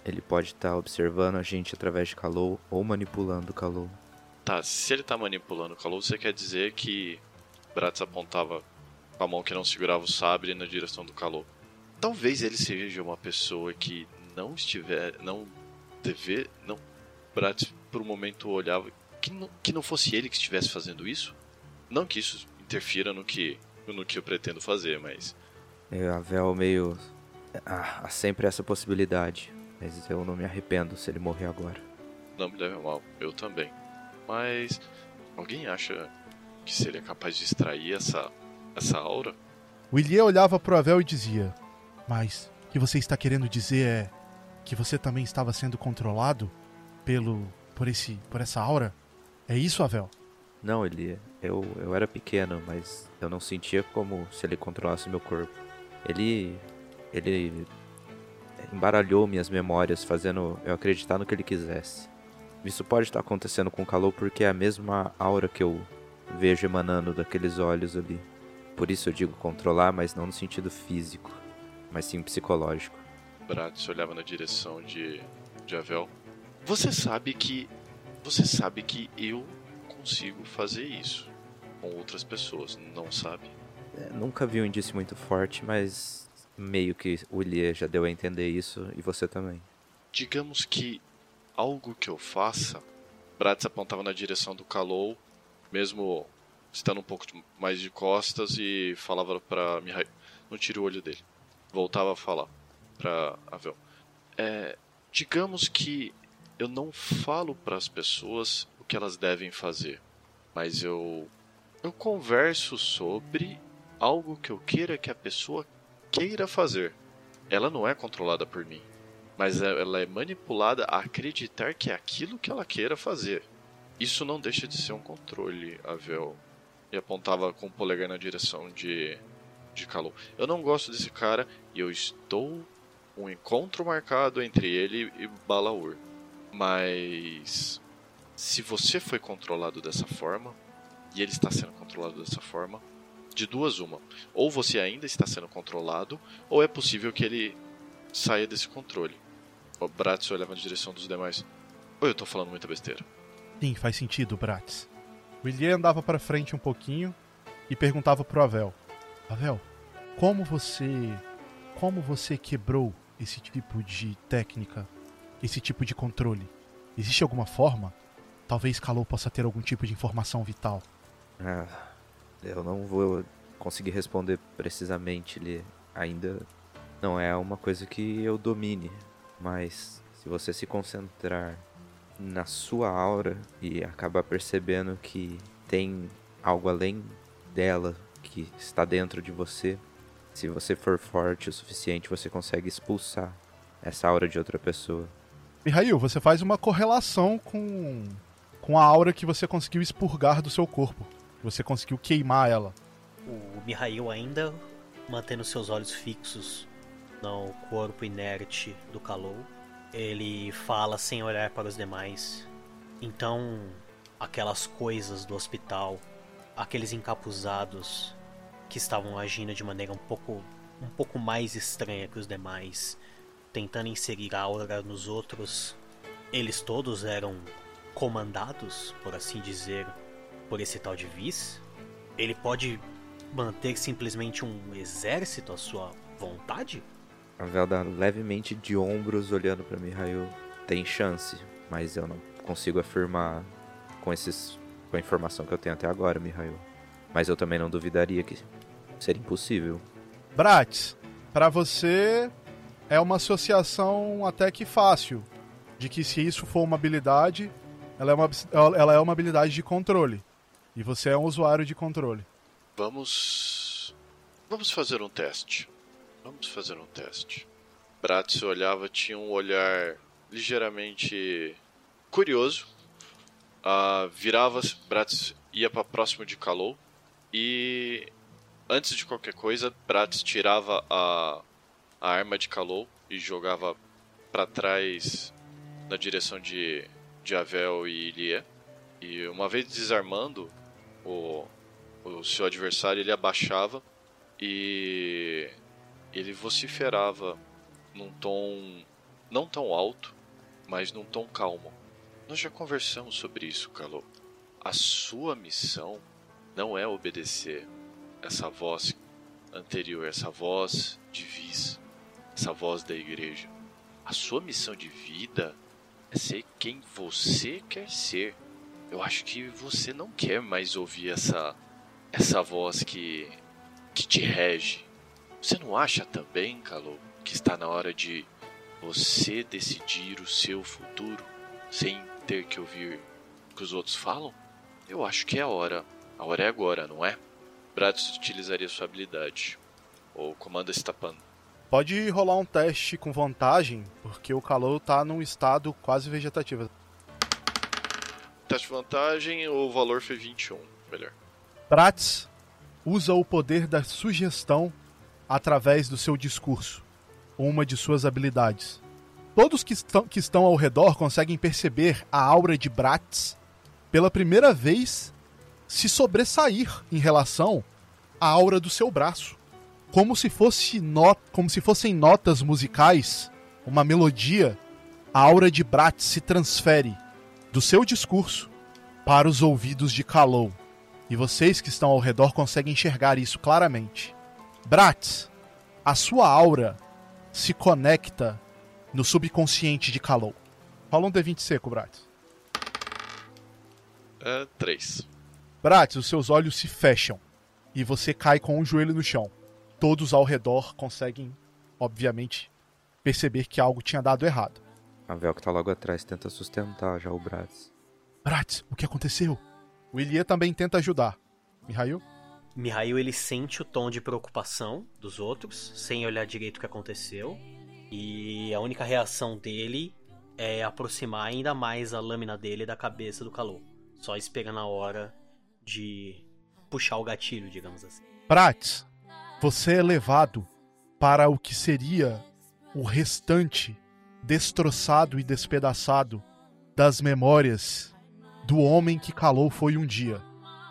ele pode estar tá observando a gente através de Kalou ou manipulando Kalou. Tá, se ele tá manipulando Kalou, você quer dizer que Bratz apontava com a mão que não segurava o sabre na direção do Kalou. Talvez ele seja uma pessoa que não estiver, não dever, não Bratz por um momento olhava que não, que não fosse ele que estivesse fazendo isso. Não que isso interfira no que no que eu pretendo fazer, mas é, a Vel meio ah, há sempre essa possibilidade. Mas eu não me arrependo se ele morrer agora. Não me leve mal, eu também. Mas alguém acha que seria capaz de extrair essa, essa aura? O Ilie olhava pro Avel e dizia: Mas o que você está querendo dizer é que você também estava sendo controlado pelo por esse por essa aura? É isso, Avel? Não, Ilie. Eu, eu era pequeno, mas eu não sentia como se ele controlasse meu corpo. Ele ele embaralhou minhas memórias, fazendo eu acreditar no que ele quisesse. Isso pode estar acontecendo com o calor porque é a mesma aura que eu vejo emanando daqueles olhos ali. Por isso eu digo controlar, mas não no sentido físico, mas sim psicológico. Bratz olhava na direção de, de Avel. Você sabe que. Você sabe que eu consigo fazer isso com outras pessoas, não sabe? É, nunca vi um indício muito forte, mas meio que o Ilie já deu a entender isso e você também. Digamos que algo que eu faça, Bratz apontava na direção do Kalou, mesmo estando um pouco mais de costas e falava para não tire o olho dele. Voltava a falar para Avel. É, digamos que eu não falo para as pessoas o que elas devem fazer, mas eu eu converso sobre algo que eu queira que a pessoa queira fazer. Ela não é controlada por mim, mas é, ela é manipulada a acreditar que é aquilo que ela queira fazer. Isso não deixa de ser um controle, Avel. E apontava com o polegar na direção de, de Kalu. Eu não gosto desse cara e eu estou um encontro marcado entre ele e Balaur. Mas se você foi controlado dessa forma e ele está sendo controlado dessa forma, de duas uma. Ou você ainda está sendo controlado, ou é possível que ele saia desse controle. O Bratz olhava na direção dos demais. Ou eu estou falando muita besteira? Sim, faz sentido, Bratz. Ilie andava para frente um pouquinho e perguntava pro Avel: Avel, como você. Como você quebrou esse tipo de técnica, esse tipo de controle? Existe alguma forma? Talvez Kalou possa ter algum tipo de informação vital. Ah, eu não vou conseguir responder precisamente ele ainda não é uma coisa que eu domine, mas se você se concentrar na sua aura e acabar percebendo que tem algo além dela que está dentro de você, se você for forte o suficiente, você consegue expulsar essa aura de outra pessoa. Mihail, você faz uma correlação com, com a aura que você conseguiu expurgar do seu corpo. Você conseguiu queimar ela. O Mihail ainda mantendo seus olhos fixos no corpo inerte do Kalou. Ele fala sem olhar para os demais. Então, aquelas coisas do hospital, aqueles encapuzados que estavam agindo de maneira um pouco um pouco mais estranha que os demais, tentando inserir a aura nos outros, eles todos eram comandados, por assim dizer, por esse tal de Viz, ele pode manter simplesmente um exército à sua vontade? A Velda levemente de ombros olhando para Mihail. Tem chance, mas eu não consigo afirmar com esses com a informação que eu tenho até agora, Mihail. Mas eu também não duvidaria que seria impossível. Bratis, para você é uma associação até que fácil de que se isso for uma habilidade, ela é uma, ela é uma habilidade de controle. E você é um usuário de controle. Vamos. Vamos fazer um teste. Vamos fazer um teste. Bratis olhava, tinha um olhar ligeiramente curioso. Uh, virava, Bratis ia para próximo de Kalou e antes de qualquer coisa, Bratis tirava a, a arma de Kalou e jogava para trás na direção de, de Avel e Ilie. E uma vez desarmando o, o seu adversário, ele abaixava e ele vociferava num tom não tão alto, mas num tom calmo. Nós já conversamos sobre isso, Calou. A sua missão não é obedecer essa voz anterior, essa voz de vis, essa voz da igreja. A sua missão de vida é ser quem você quer ser. Eu acho que você não quer mais ouvir essa essa voz que que te rege. Você não acha também, Calou, que está na hora de você decidir o seu futuro sem ter que ouvir o que os outros falam? Eu acho que é a hora. A hora é agora, não é? Bratis utilizaria sua habilidade. Ou comanda Stapan. Pode rolar um teste com vantagem, porque o calor tá num estado quase vegetativo. Teste de vantagem, o valor foi 21. Melhor. Bratis usa o poder da sugestão através do seu discurso, uma de suas habilidades. Todos que estão, que estão ao redor conseguem perceber a aura de Bratis pela primeira vez se sobressair em relação à aura do seu braço. Como se fosse not como se fossem notas musicais, uma melodia, a aura de Brat se transfere do seu discurso para os ouvidos de Kalou. E vocês que estão ao redor conseguem enxergar isso claramente. Brat, a sua aura se conecta no subconsciente de Kalou. Fala um D20 seco, Brat. É, três. Bratis, os seus olhos se fecham e você cai com um joelho no chão. Todos ao redor conseguem, obviamente, perceber que algo tinha dado errado. A Vel que tá logo atrás tenta sustentar já o Bratis. Bratis, o que aconteceu? O Ilie também tenta ajudar. Mihail? Mihail ele sente o tom de preocupação dos outros, sem olhar direito o que aconteceu. E a única reação dele é aproximar ainda mais a lâmina dele da cabeça do calor. Só esperando a hora de puxar o gatilho, digamos assim. Prates, você é levado para o que seria o restante destroçado e despedaçado das memórias do homem que calou foi um dia.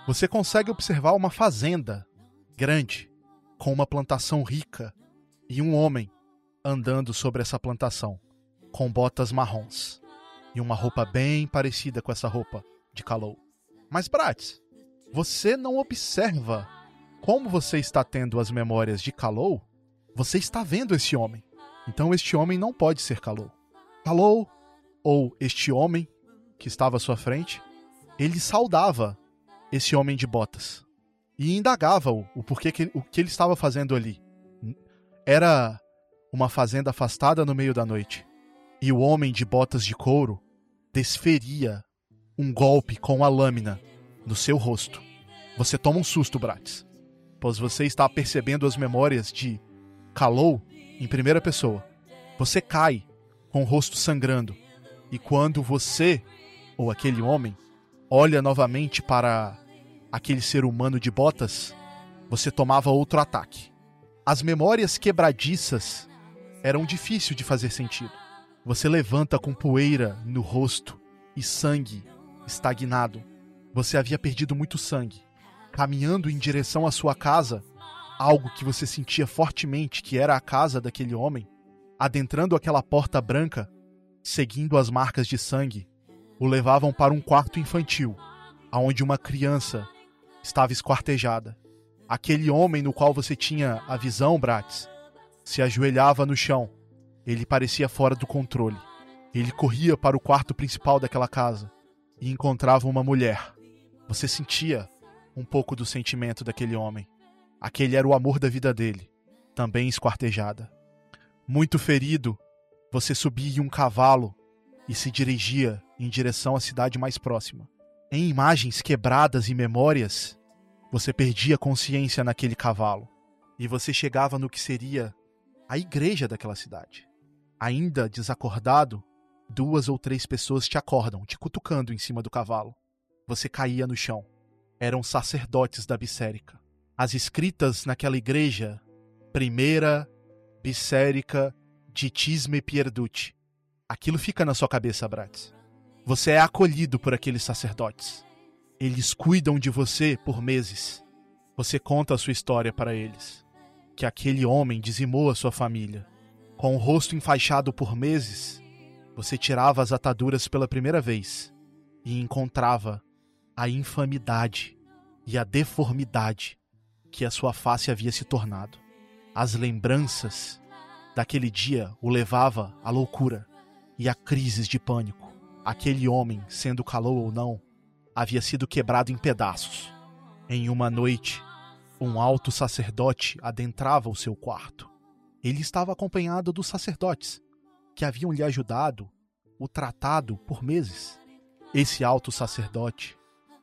Você consegue observar uma fazenda grande, com uma plantação rica e um homem andando sobre essa plantação, com botas marrons e uma roupa bem parecida com essa roupa de calou. Mas Bratis, você não observa como você está tendo as memórias de Kalou, você está vendo esse homem. Então este homem não pode ser Kalou. Kalou, ou este homem que estava à sua frente, ele saudava esse homem de botas e indagava-o o porquê que, o que ele estava fazendo ali. Era uma fazenda afastada no meio da noite, e o homem de botas de couro desferia um golpe com a lâmina no seu rosto. Você toma um susto, Bratis, pois você está percebendo as memórias de Kalou em primeira pessoa. Você cai com o rosto sangrando, e quando você, ou aquele homem, olha novamente para aquele ser humano de botas, você tomava outro ataque. As memórias quebradiças eram difíceis de fazer sentido. Você levanta com poeira no rosto e sangue estagnado. Você havia perdido muito sangue. Caminhando em direção à sua casa, algo que você sentia fortemente que era a casa daquele homem, adentrando aquela porta branca, seguindo as marcas de sangue, o levavam para um quarto infantil, aonde uma criança estava esquartejada. Aquele homem no qual você tinha a visão, Bratis, se ajoelhava no chão. Ele parecia fora do controle. Ele corria para o quarto principal daquela casa e encontrava uma mulher. Você sentia um pouco do sentimento daquele homem. Aquele era o amor da vida dele, também esquartejada. Muito ferido, você subia em um cavalo e se dirigia em direção à cidade mais próxima. Em imagens quebradas e memórias, você perdia consciência naquele cavalo e você chegava no que seria a igreja daquela cidade. Ainda desacordado, duas ou três pessoas te acordam, te cutucando em cima do cavalo. Você caía no chão. Eram sacerdotes da Bissérica. As escritas naquela igreja, primeira Bissérica de Tisme Pierducci. Aquilo fica na sua cabeça, Bratz. Você é acolhido por aqueles sacerdotes. Eles cuidam de você por meses. Você conta a sua história para eles. Que aquele homem dizimou a sua família. Com o rosto enfaixado por meses, você tirava as ataduras pela primeira vez e encontrava a infamidade e a deformidade que a sua face havia se tornado. As lembranças daquele dia o levava à loucura e a crises de pânico. Aquele homem, sendo calor ou não, havia sido quebrado em pedaços. Em uma noite, um alto sacerdote adentrava o seu quarto. Ele estava acompanhado dos sacerdotes, que haviam lhe ajudado, o tratado por meses. Esse alto sacerdote,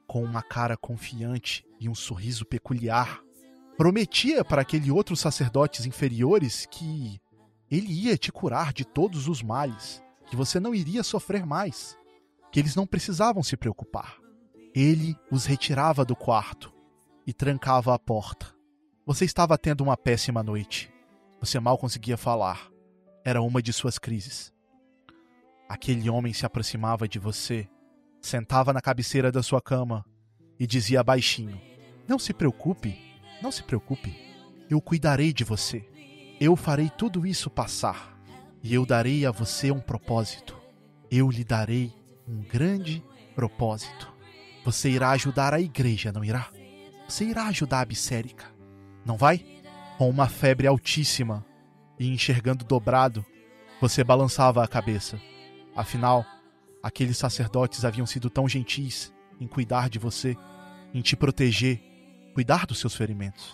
com uma cara confiante e um sorriso peculiar, prometia para aqueles outros sacerdotes inferiores que ele ia te curar de todos os males, que você não iria sofrer mais, que eles não precisavam se preocupar. Ele os retirava do quarto e trancava a porta. Você estava tendo uma péssima noite. Você mal conseguia falar. Era uma de suas crises. Aquele homem se aproximava de você, sentava na cabeceira da sua cama e dizia baixinho: Não se preocupe, não se preocupe, eu cuidarei de você. Eu farei tudo isso passar, e eu darei a você um propósito. Eu lhe darei um grande propósito. Você irá ajudar a igreja, não irá? Você irá ajudar a Bissérica, não vai? Com uma febre altíssima e enxergando dobrado, você balançava a cabeça. Afinal, aqueles sacerdotes haviam sido tão gentis em cuidar de você, em te proteger, cuidar dos seus ferimentos.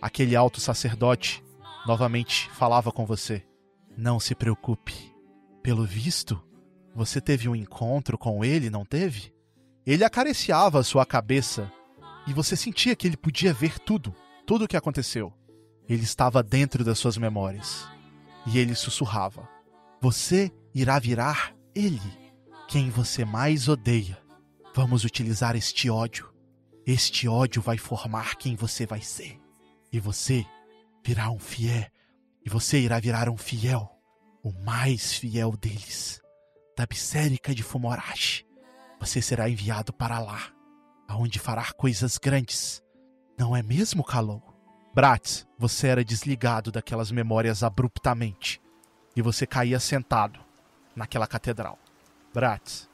Aquele alto sacerdote novamente falava com você. Não se preocupe. Pelo visto, você teve um encontro com ele, não teve? Ele acariciava sua cabeça e você sentia que ele podia ver tudo, tudo o que aconteceu. Ele estava dentro das suas memórias. E ele sussurrava: Você irá virar ele, quem você mais odeia. Vamos utilizar este ódio. Este ódio vai formar quem você vai ser. E você virá um fiel, e você irá virar um fiel, o mais fiel deles, da Bissérica de Fumorashi. Você será enviado para lá, aonde fará coisas grandes. Não é mesmo, Kalou? Bratz, você era desligado daquelas memórias abruptamente, e você caía sentado naquela catedral. Bratz.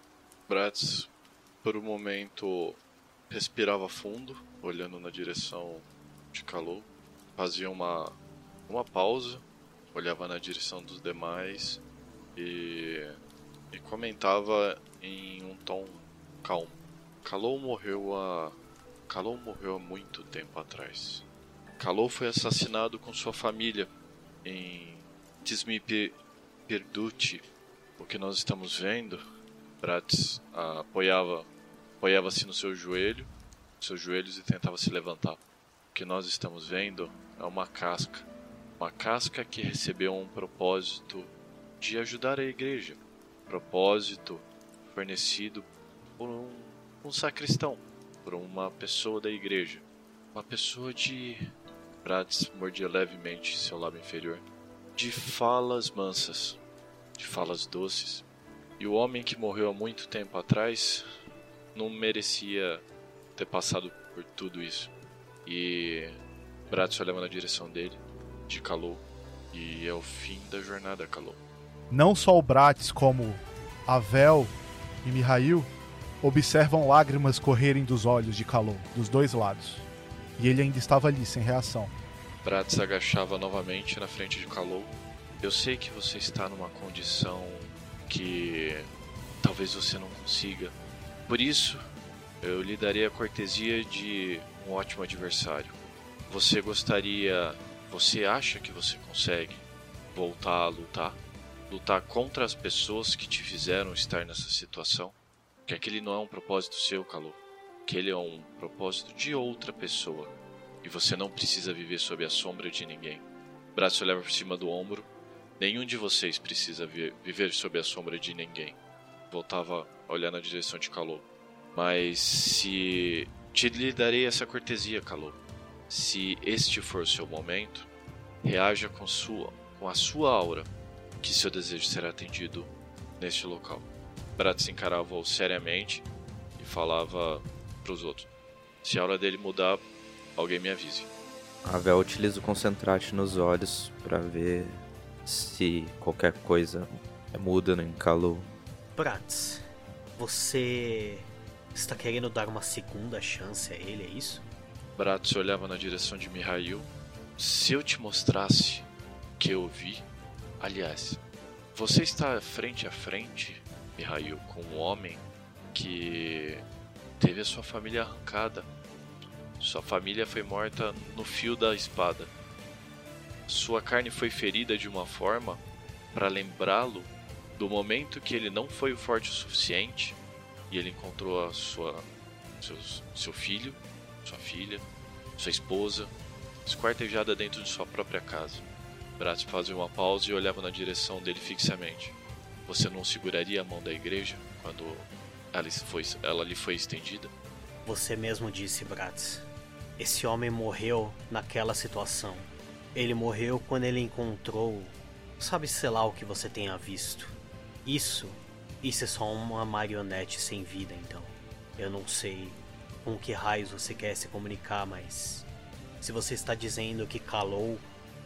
Bratz, por um momento, respirava fundo, olhando na direção de Kalou fazia uma, uma pausa, olhava na direção dos demais e, e comentava em um tom calmo. Kalou morreu há Kalou morreu há muito tempo atrás. Kalou foi assassinado com sua família em Tismipe Perduti. O que nós estamos vendo, Bratis apoiava apoiava-se no seu joelho, seus joelhos e tentava se levantar. O que nós estamos vendo é uma casca. Uma casca que recebeu um propósito de ajudar a igreja. Propósito fornecido por um, um sacristão, por uma pessoa da igreja. Uma pessoa de. Brades mordia levemente seu lábio inferior. De falas mansas, de falas doces. E o homem que morreu há muito tempo atrás não merecia ter passado por tudo isso. E Bratz olhava na direção dele, de Kalou. E é o fim da jornada, Kalou. Não só o Bratz, como Avel e Mihail observam lágrimas correrem dos olhos de Kalou, dos dois lados. E ele ainda estava ali, sem reação. Bratz agachava novamente na frente de Kalou. Eu sei que você está numa condição que talvez você não consiga. Por isso, eu lhe daria a cortesia de um ótimo adversário. Você gostaria. Você acha que você consegue voltar a lutar? Lutar contra as pessoas que te fizeram estar nessa situação? Que aquele não é um propósito seu, Calor. Que ele é um propósito de outra pessoa. E você não precisa viver sob a sombra de ninguém. Braço leva por cima do ombro. Nenhum de vocês precisa viver sob a sombra de ninguém. Voltava a olhar na direção de Calor. Mas se te lhe darei essa cortesia, Calor. Se este for seu momento, reaja com sua, com a sua aura, que seu desejo será atendido neste local. Brat se encarava seriamente e falava para os outros: Se a aura dele mudar, alguém me avise. Avel utiliza o concentrate nos olhos para ver se qualquer coisa muda no Kalu. Prats, você está querendo dar uma segunda chance a ele, é isso? Bratz olhava na direção de Mihail. Se eu te mostrasse o que eu vi, aliás, você está frente a frente, Mihail, com um homem que teve a sua família arrancada. Sua família foi morta no fio da espada. Sua carne foi ferida de uma forma para lembrá-lo do momento que ele não foi forte o suficiente e ele encontrou a sua seus, seu filho, sua filha, sua esposa, esquartejada dentro de sua própria casa. Bratz fazia uma pausa e olhava na direção dele fixamente. Você não seguraria a mão da igreja quando ela, foi, ela lhe foi estendida? Você mesmo disse, Bratz. Esse homem morreu naquela situação. Ele morreu quando ele encontrou. Sabe, sei lá, o que você tenha visto. Isso. Isso é só uma marionete sem vida, então. Eu não sei com que raios você quer se comunicar, mas. Se você está dizendo que calou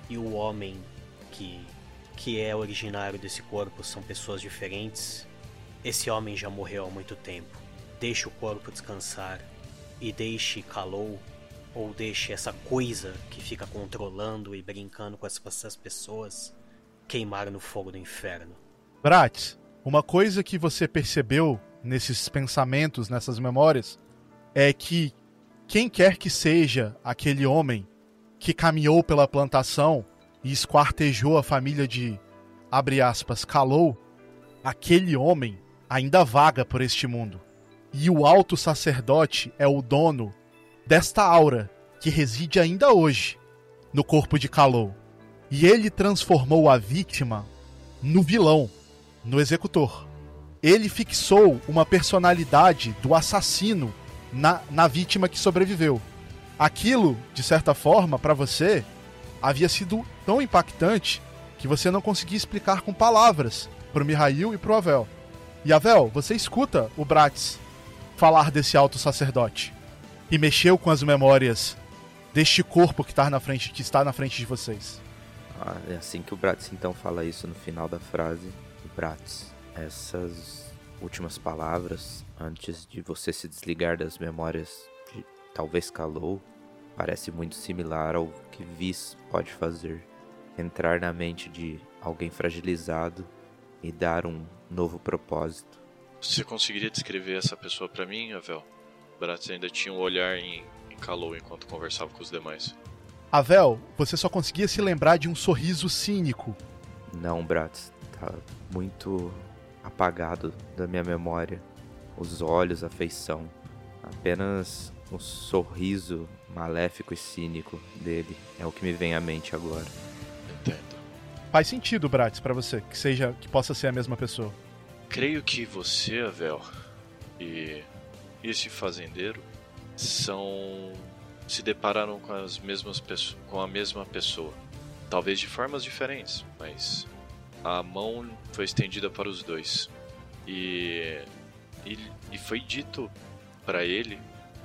e o homem que. que é originário desse corpo são pessoas diferentes, esse homem já morreu há muito tempo. Deixe o corpo descansar e deixe calou ou deixe essa coisa que fica controlando e brincando com essas pessoas queimar no fogo do inferno. Bratz, uma coisa que você percebeu nesses pensamentos, nessas memórias, é que quem quer que seja aquele homem que caminhou pela plantação e esquartejou a família de, abre aspas, calou, aquele homem ainda vaga por este mundo. E o alto sacerdote é o dono desta aura que reside ainda hoje no corpo de Kalou. E ele transformou a vítima no vilão, no executor. Ele fixou uma personalidade do assassino na, na vítima que sobreviveu. Aquilo, de certa forma, para você, havia sido tão impactante que você não conseguia explicar com palavras pro Mihail e pro Avel. E Avel, você escuta o Bratz falar desse alto sacerdote e mexeu com as memórias deste corpo que está na frente, que está na frente de vocês. Ah, é assim que o Bratz então fala isso no final da frase. Bratz, essas últimas palavras antes de você se desligar das memórias de talvez Calou parece muito similar ao que Vis pode fazer. Entrar na mente de alguém fragilizado e dar um novo propósito. Você conseguiria descrever essa pessoa para mim, Avel? Bratz ainda tinha um olhar em, em Calou enquanto conversava com os demais. Avel, você só conseguia se lembrar de um sorriso cínico. Não, Bratz, tá muito apagado da minha memória. Os olhos, a feição. Apenas o sorriso maléfico e cínico dele é o que me vem à mente agora. Entendo. Faz sentido, Bratz, para você, que seja que possa ser a mesma pessoa. Creio que você, Avel, e esse fazendeiro são se depararam com as mesmas com a mesma pessoa, talvez de formas diferentes, mas a mão foi estendida para os dois. E, e, e foi dito para ele,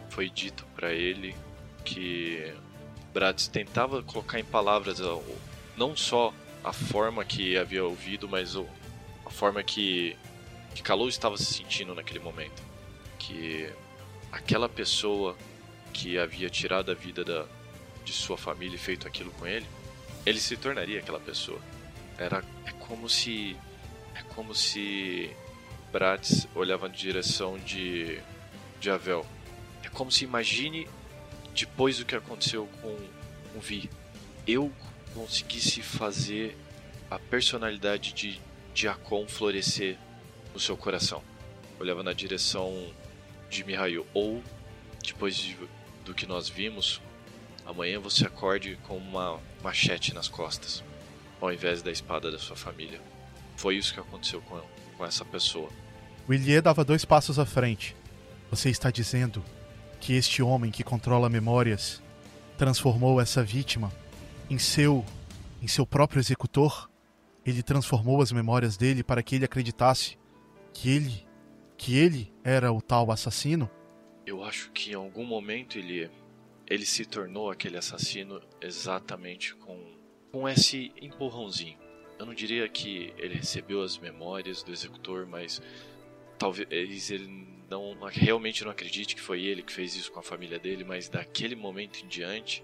foi dito para ele que Bratz tentava colocar em palavras não só a forma que havia ouvido, mas a forma que, que Kalou estava se sentindo naquele momento. Que aquela pessoa que havia tirado a vida da, de sua família e feito aquilo com ele, ele se tornaria aquela pessoa. Era é como se é como se Bratz olhava na direção de de Avel. É como se imagine depois do que aconteceu com o Vi, eu conseguisse fazer a personalidade de Diacon florescer no seu coração. Olhava na direção de Mihail. Ou, depois de, do que nós vimos, amanhã você acorde com uma machete nas costas, ao invés da espada da sua família. Foi isso que aconteceu com, com essa pessoa. Willier dava dois passos à frente. Você está dizendo que este homem que controla memórias transformou essa vítima em seu em seu próprio executor? Ele transformou as memórias dele para que ele acreditasse que ele que ele era o tal assassino? Eu acho que em algum momento ele ele se tornou aquele assassino exatamente com com esse empurrãozinho. Eu não diria que ele recebeu as memórias do executor, mas talvez ele não realmente não acredite que foi ele que fez isso com a família dele, mas daquele momento em diante,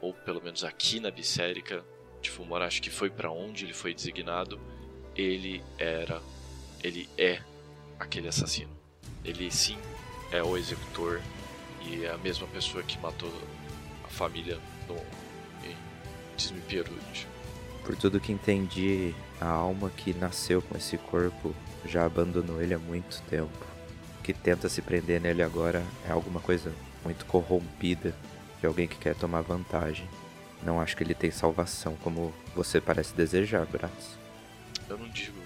ou pelo menos aqui na Bissérica, de Fumora, acho que foi para onde ele foi designado, ele era, ele é aquele assassino. Ele sim é o executor e é a mesma pessoa que matou a família no em Desmiperud. Por tudo que entendi, a alma que nasceu com esse corpo já abandonou ele há muito tempo. O que tenta se prender nele agora é alguma coisa muito corrompida de alguém que quer tomar vantagem. Não acho que ele tem salvação como você parece desejar, Bratz. Eu não digo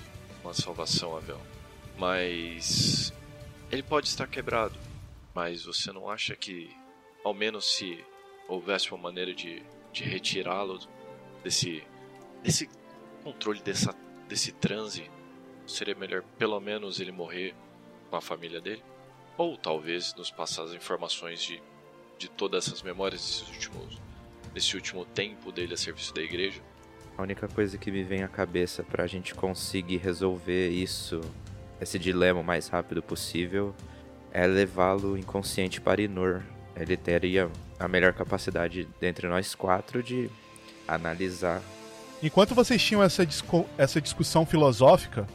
uma salvação, Avel. Mas. Ele pode estar quebrado. Mas você não acha que, ao menos se houvesse uma maneira de, de retirá-lo desse, desse controle, dessa, desse transe, seria melhor pelo menos ele morrer com a família dele? Ou talvez nos passar as informações de, de todas essas memórias desses últimos nesse último tempo dele a serviço da igreja? A única coisa que me vem à cabeça para a gente conseguir resolver isso, esse dilema o mais rápido possível, é levá-lo inconsciente para Inor. Ele teria a melhor capacidade dentre nós quatro de analisar. Enquanto vocês tinham essa, discu essa discussão filosófica,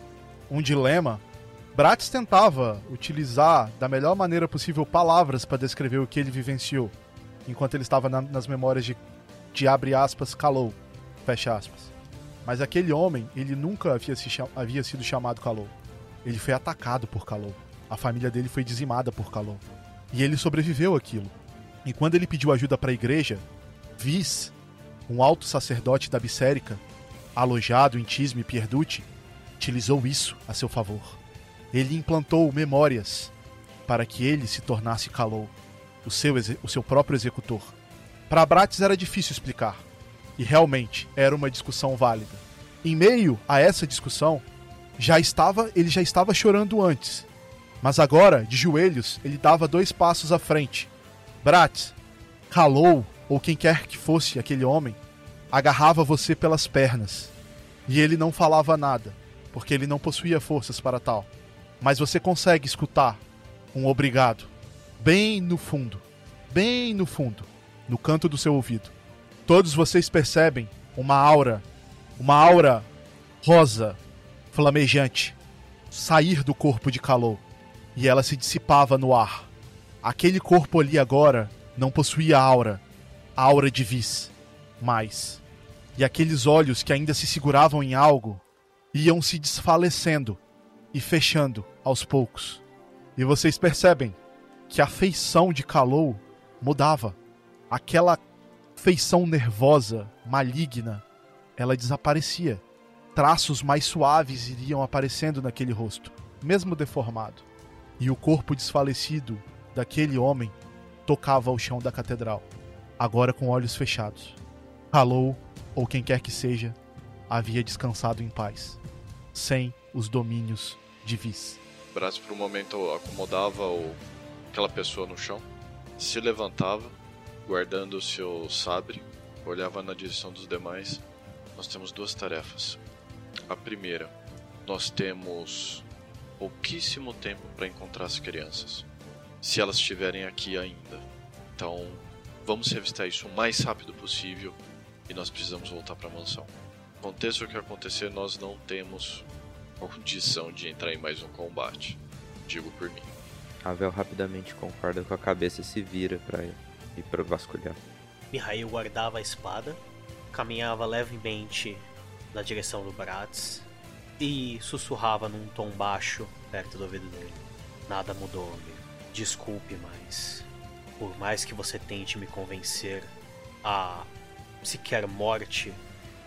um dilema, Bratz tentava utilizar da melhor maneira possível palavras para descrever o que ele vivenciou enquanto ele estava na, nas memórias de, de abre aspas, Calou, fecha aspas. Mas aquele homem, ele nunca havia, se, havia sido chamado Calou. Ele foi atacado por Calou. A família dele foi dizimada por Calou. E ele sobreviveu àquilo. E quando ele pediu ajuda para a igreja, Vis, um alto sacerdote da Bissérica, alojado em Tisme Pierducci, utilizou isso a seu favor. Ele implantou memórias para que ele se tornasse Calou o seu, o seu próprio executor. Para Bratis era difícil explicar, e realmente era uma discussão válida. Em meio a essa discussão, já estava, ele já estava chorando antes, mas agora, de joelhos, ele dava dois passos à frente. Bratis, calou, ou quem quer que fosse aquele homem, agarrava você pelas pernas. E ele não falava nada, porque ele não possuía forças para tal. Mas você consegue escutar um obrigado bem no fundo, bem no fundo, no canto do seu ouvido. Todos vocês percebem uma aura, uma aura rosa, flamejante, sair do corpo de Calou, e ela se dissipava no ar. Aquele corpo ali agora não possuía aura, aura de vis, mais. E aqueles olhos que ainda se seguravam em algo iam se desfalecendo e fechando aos poucos. E vocês percebem que a feição de Kalou mudava. Aquela feição nervosa, maligna, ela desaparecia. Traços mais suaves iriam aparecendo naquele rosto, mesmo deformado. E o corpo desfalecido daquele homem tocava o chão da catedral, agora com olhos fechados. Kalou, ou quem quer que seja, havia descansado em paz, sem os domínios de Vis. O braço por um momento acomodava o aquela pessoa no chão, se levantava, guardando o seu sabre, olhava na direção dos demais. Nós temos duas tarefas. A primeira, nós temos pouquíssimo tempo para encontrar as crianças, se elas estiverem aqui ainda. Então, vamos revistar isso o mais rápido possível e nós precisamos voltar para a mansão. Aconteça o que acontecer, nós não temos condição de entrar em mais um combate. Digo por mim. Avel rapidamente concorda com a cabeça e se vira para ir para vasculhar. Mihail guardava a espada, caminhava levemente na direção do Bratz e sussurrava num tom baixo perto do ouvido dele. Nada mudou, amigo. Desculpe, mas por mais que você tente me convencer, a sequer morte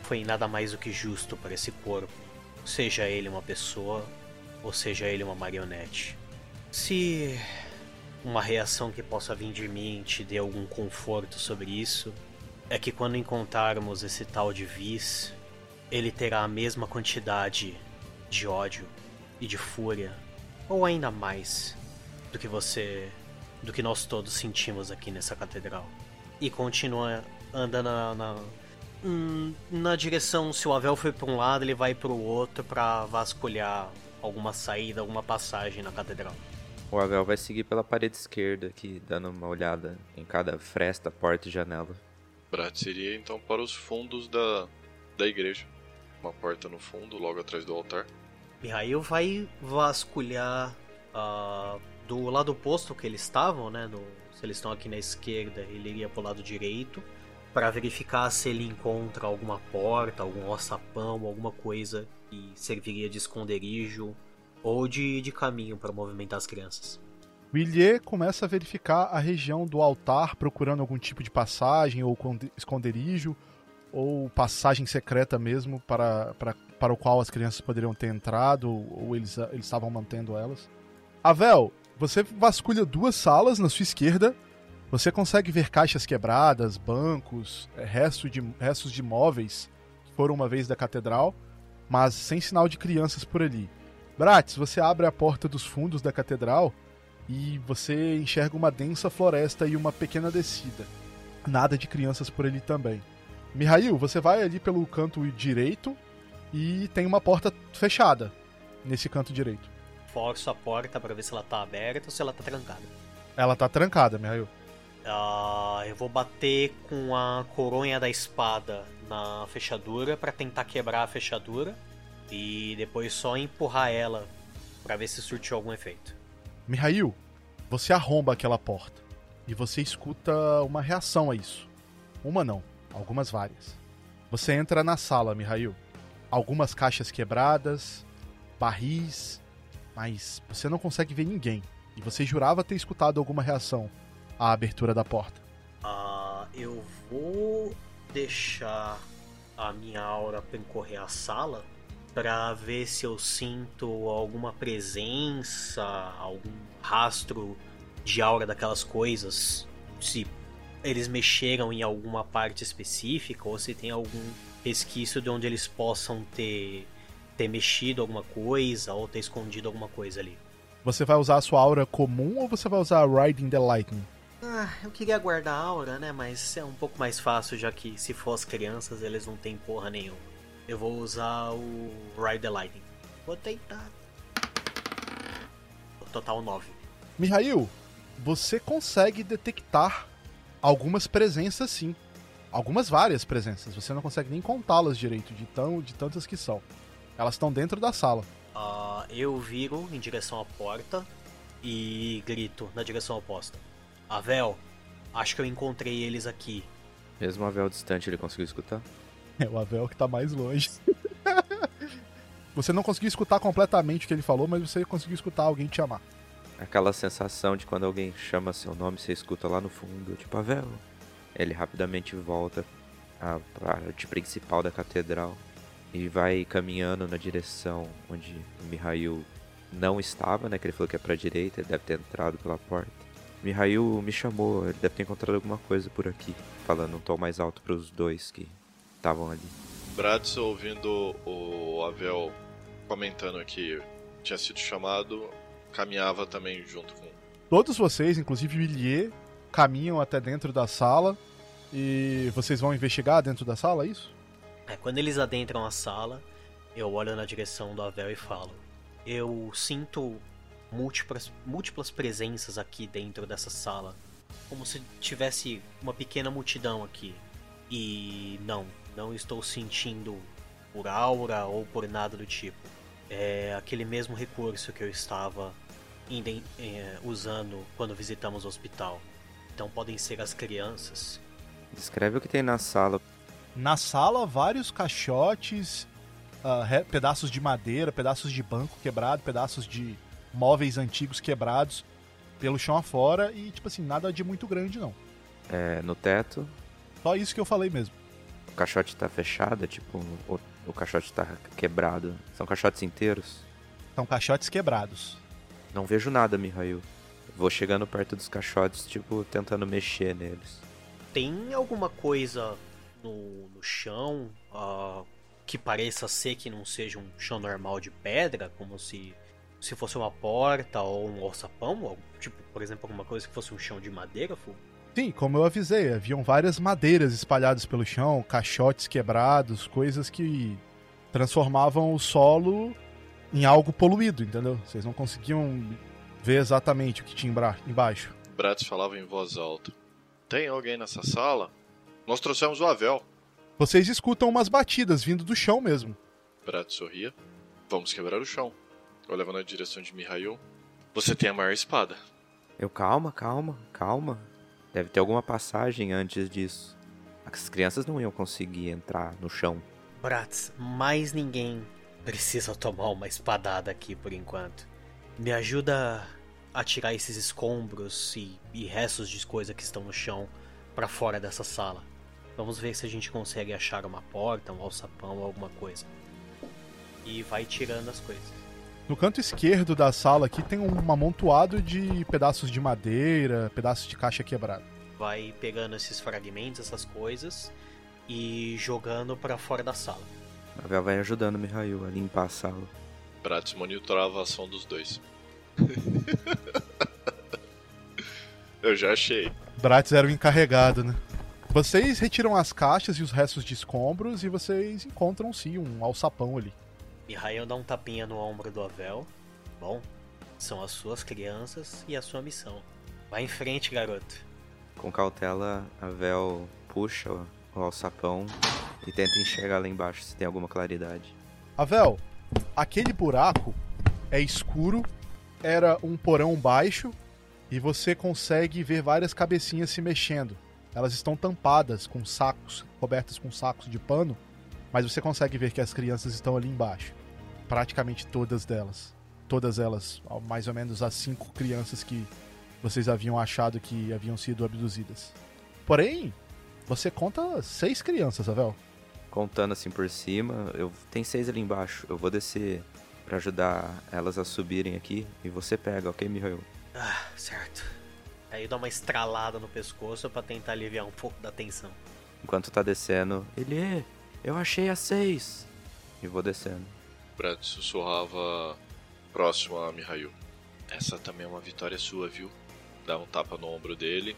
foi nada mais do que justo para esse corpo, seja ele uma pessoa ou seja ele uma marionete. Se uma reação que possa vir de mim te dê algum conforto sobre isso, é que quando encontrarmos esse tal de Viz, ele terá a mesma quantidade de ódio e de fúria, ou ainda mais, do que você. do que nós todos sentimos aqui nessa catedral. E continua andando na, na, hum, na direção. Se o Avel foi para um lado, ele vai para o outro para vasculhar alguma saída, alguma passagem na catedral. O Avel vai seguir pela parede esquerda aqui, dando uma olhada em cada fresta, porta e janela. Brat seria então para os fundos da, da igreja. Uma porta no fundo, logo atrás do altar. Mihail vai vasculhar uh, do lado oposto que eles estavam, né? No, se eles estão aqui na esquerda, ele iria para o lado direito para verificar se ele encontra alguma porta, algum alçapão, alguma coisa que serviria de esconderijo ou de, de caminho para movimentar as crianças. Willier começa a verificar a região do altar, procurando algum tipo de passagem ou esconderijo, ou passagem secreta mesmo para, para, para o qual as crianças poderiam ter entrado, ou eles, eles estavam mantendo elas. Avel, você vasculha duas salas na sua esquerda. Você consegue ver caixas quebradas, bancos, é, restos de, restos de móveis que foram uma vez da catedral, mas sem sinal de crianças por ali. Bratis, você abre a porta dos fundos da catedral e você enxerga uma densa floresta e uma pequena descida. Nada de crianças por ali também. Mihail, você vai ali pelo canto direito e tem uma porta fechada nesse canto direito. Forço a porta para ver se ela tá aberta ou se ela tá trancada. Ela tá trancada, Mihail. Uh, eu vou bater com a coronha da espada na fechadura para tentar quebrar a fechadura e depois só empurrar ela para ver se surtiu algum efeito. Mihail, você arromba aquela porta e você escuta uma reação a isso. Uma não, algumas várias. Você entra na sala, Mihail. Algumas caixas quebradas, barris, mas você não consegue ver ninguém. E você jurava ter escutado alguma reação à abertura da porta. Ah, eu vou deixar a minha aura percorrer a sala para ver se eu sinto alguma presença, algum rastro de aura daquelas coisas, se eles mexeram em alguma parte específica ou se tem algum resquício de onde eles possam ter ter mexido alguma coisa ou ter escondido alguma coisa ali. Você vai usar a sua aura comum ou você vai usar Riding the Lightning? Ah, eu queria guardar a aura, né? Mas é um pouco mais fácil, já que se for as crianças, eles não têm porra nenhuma. Eu vou usar o Ride the Lightning. Vou tentar. Total 9. Mihail, você consegue detectar algumas presenças sim. Algumas várias presenças. Você não consegue nem contá-las direito, de, tão, de tantas que são. Elas estão dentro da sala. Uh, eu viro em direção à porta e grito na direção oposta. Avel, acho que eu encontrei eles aqui. Mesmo Avel distante, ele conseguiu escutar? É o Avel que tá mais longe. você não conseguiu escutar completamente o que ele falou, mas você conseguiu escutar alguém te chamar. Aquela sensação de quando alguém chama seu nome, você escuta lá no fundo, tipo, Avel. Ele rapidamente volta à parte principal da catedral e vai caminhando na direção onde o Mihail não estava, né? Que ele falou que é pra direita, ele deve ter entrado pela porta. Mihail me chamou, ele deve ter encontrado alguma coisa por aqui, falando um tom mais alto para os dois que estavam ali. Bratz, ouvindo o Avel comentando que tinha sido chamado, caminhava também junto com. Todos vocês, inclusive o Illier, caminham até dentro da sala e vocês vão investigar dentro da sala, é isso? É, quando eles adentram a sala, eu olho na direção do Avel e falo: Eu sinto múltiplas, múltiplas presenças aqui dentro dessa sala. Como se tivesse uma pequena multidão aqui. E não, não estou sentindo por aura ou por nada do tipo. É aquele mesmo recurso que eu estava usando quando visitamos o hospital. Então podem ser as crianças. Descreve o que tem na sala. Na sala, vários caixotes, uh, re- pedaços de madeira, pedaços de banco quebrado, pedaços de móveis antigos quebrados pelo chão afora e, tipo assim, nada de muito grande não. É, no teto, Só isso que eu falei mesmo. o caixote tá fechado, é tipo, o, o caixote tá quebrado. São caixotes inteiros? São caixotes quebrados. Não vejo nada, Mihail. Vou chegando perto dos caixotes, tipo, tentando mexer neles. Tem alguma coisa no, no chão ah, que pareça ser que não seja um chão normal de pedra, como se se fosse uma porta ou um alçapão, ou, tipo, por exemplo, alguma coisa que fosse um chão de madeira, Fu? Sim, como eu avisei, haviam várias madeiras espalhadas pelo chão, caixotes quebrados, coisas que transformavam o solo em algo poluído, entendeu? Vocês não conseguiam ver exatamente o que tinha embaixo. Bratz falava em voz alta. Tem alguém nessa sala? Nós trouxemos o Avel. Vocês escutam umas batidas vindo do chão mesmo. Bratz sorria. Vamos quebrar o chão. Olhava na direção de Mihail. Você tem a maior espada. Eu, calma, calma, calma. Deve ter alguma passagem antes disso. As crianças não iam conseguir entrar no chão. Bratz, mais ninguém precisa tomar uma espadada aqui por enquanto. Me ajuda a tirar esses escombros e, e restos de coisa que estão no chão pra fora dessa sala. Vamos ver se a gente consegue achar uma porta, um alçapão alguma coisa. E vai tirando as coisas. No canto esquerdo da sala aqui tem um amontoado de pedaços de madeira, pedaços de caixa quebrada. Vai pegando esses fragmentos, essas coisas e jogando pra fora da sala. A Vel vai ajudando o Mihail a limpar a sala. Bratz monitorava a ação dos dois. Eu já achei. Bratz era o encarregado, né? Vocês retiram as caixas e os restos de escombros e vocês encontram sim um alçapão ali. Mihail dá um tapinha no ombro do Avel. Bom, são as suas crianças e a sua missão. Vai em frente, garoto. Com cautela, a Vel puxa o o alçapão e tenta enxergar lá embaixo se tem alguma claridade. Avel, aquele buraco é escuro, era um porão baixo e você consegue ver várias cabecinhas se mexendo. Elas estão tampadas com sacos, cobertas com sacos de pano, mas você consegue ver que as crianças estão ali embaixo. Praticamente todas delas. Todas elas, mais ou menos as cinco crianças que vocês haviam achado que haviam sido abduzidas. Porém, você conta seis crianças, Avel. Contando assim por cima, eu tem seis ali embaixo. Eu vou descer pra ajudar elas a subirem aqui e você pega, ok, Mihail? Ah, certo. Aí dá uma estralada no pescoço pra tentar aliviar um pouco da tensão. Enquanto tá descendo, ele, eu achei as seis. E vou descendo. Bratz sussurrava próximo a Mihail. Essa também é uma vitória sua, viu? Dava um tapa no ombro dele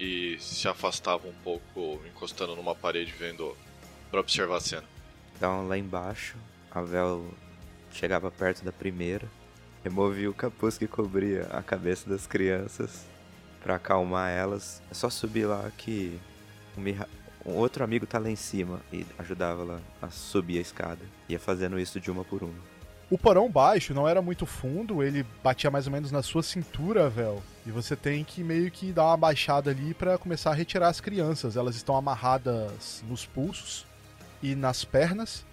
e se afastava um pouco, encostando numa parede, vendo pra observar a cena. Então lá embaixo, a Vel chegava perto da primeira, removia o capuz que cobria a cabeça das crianças pra acalmar elas. É só subir lá que Miha- um outro amigo tá lá em cima e ajudava ela a subir a escada. Ia fazendo isso de uma por uma. O porão baixo não era muito fundo, ele batia mais ou menos na sua cintura, Vel. E você tem que meio que dar uma baixada ali pra começar a retirar as crianças. Elas estão amarradas nos pulsos e nas pernas,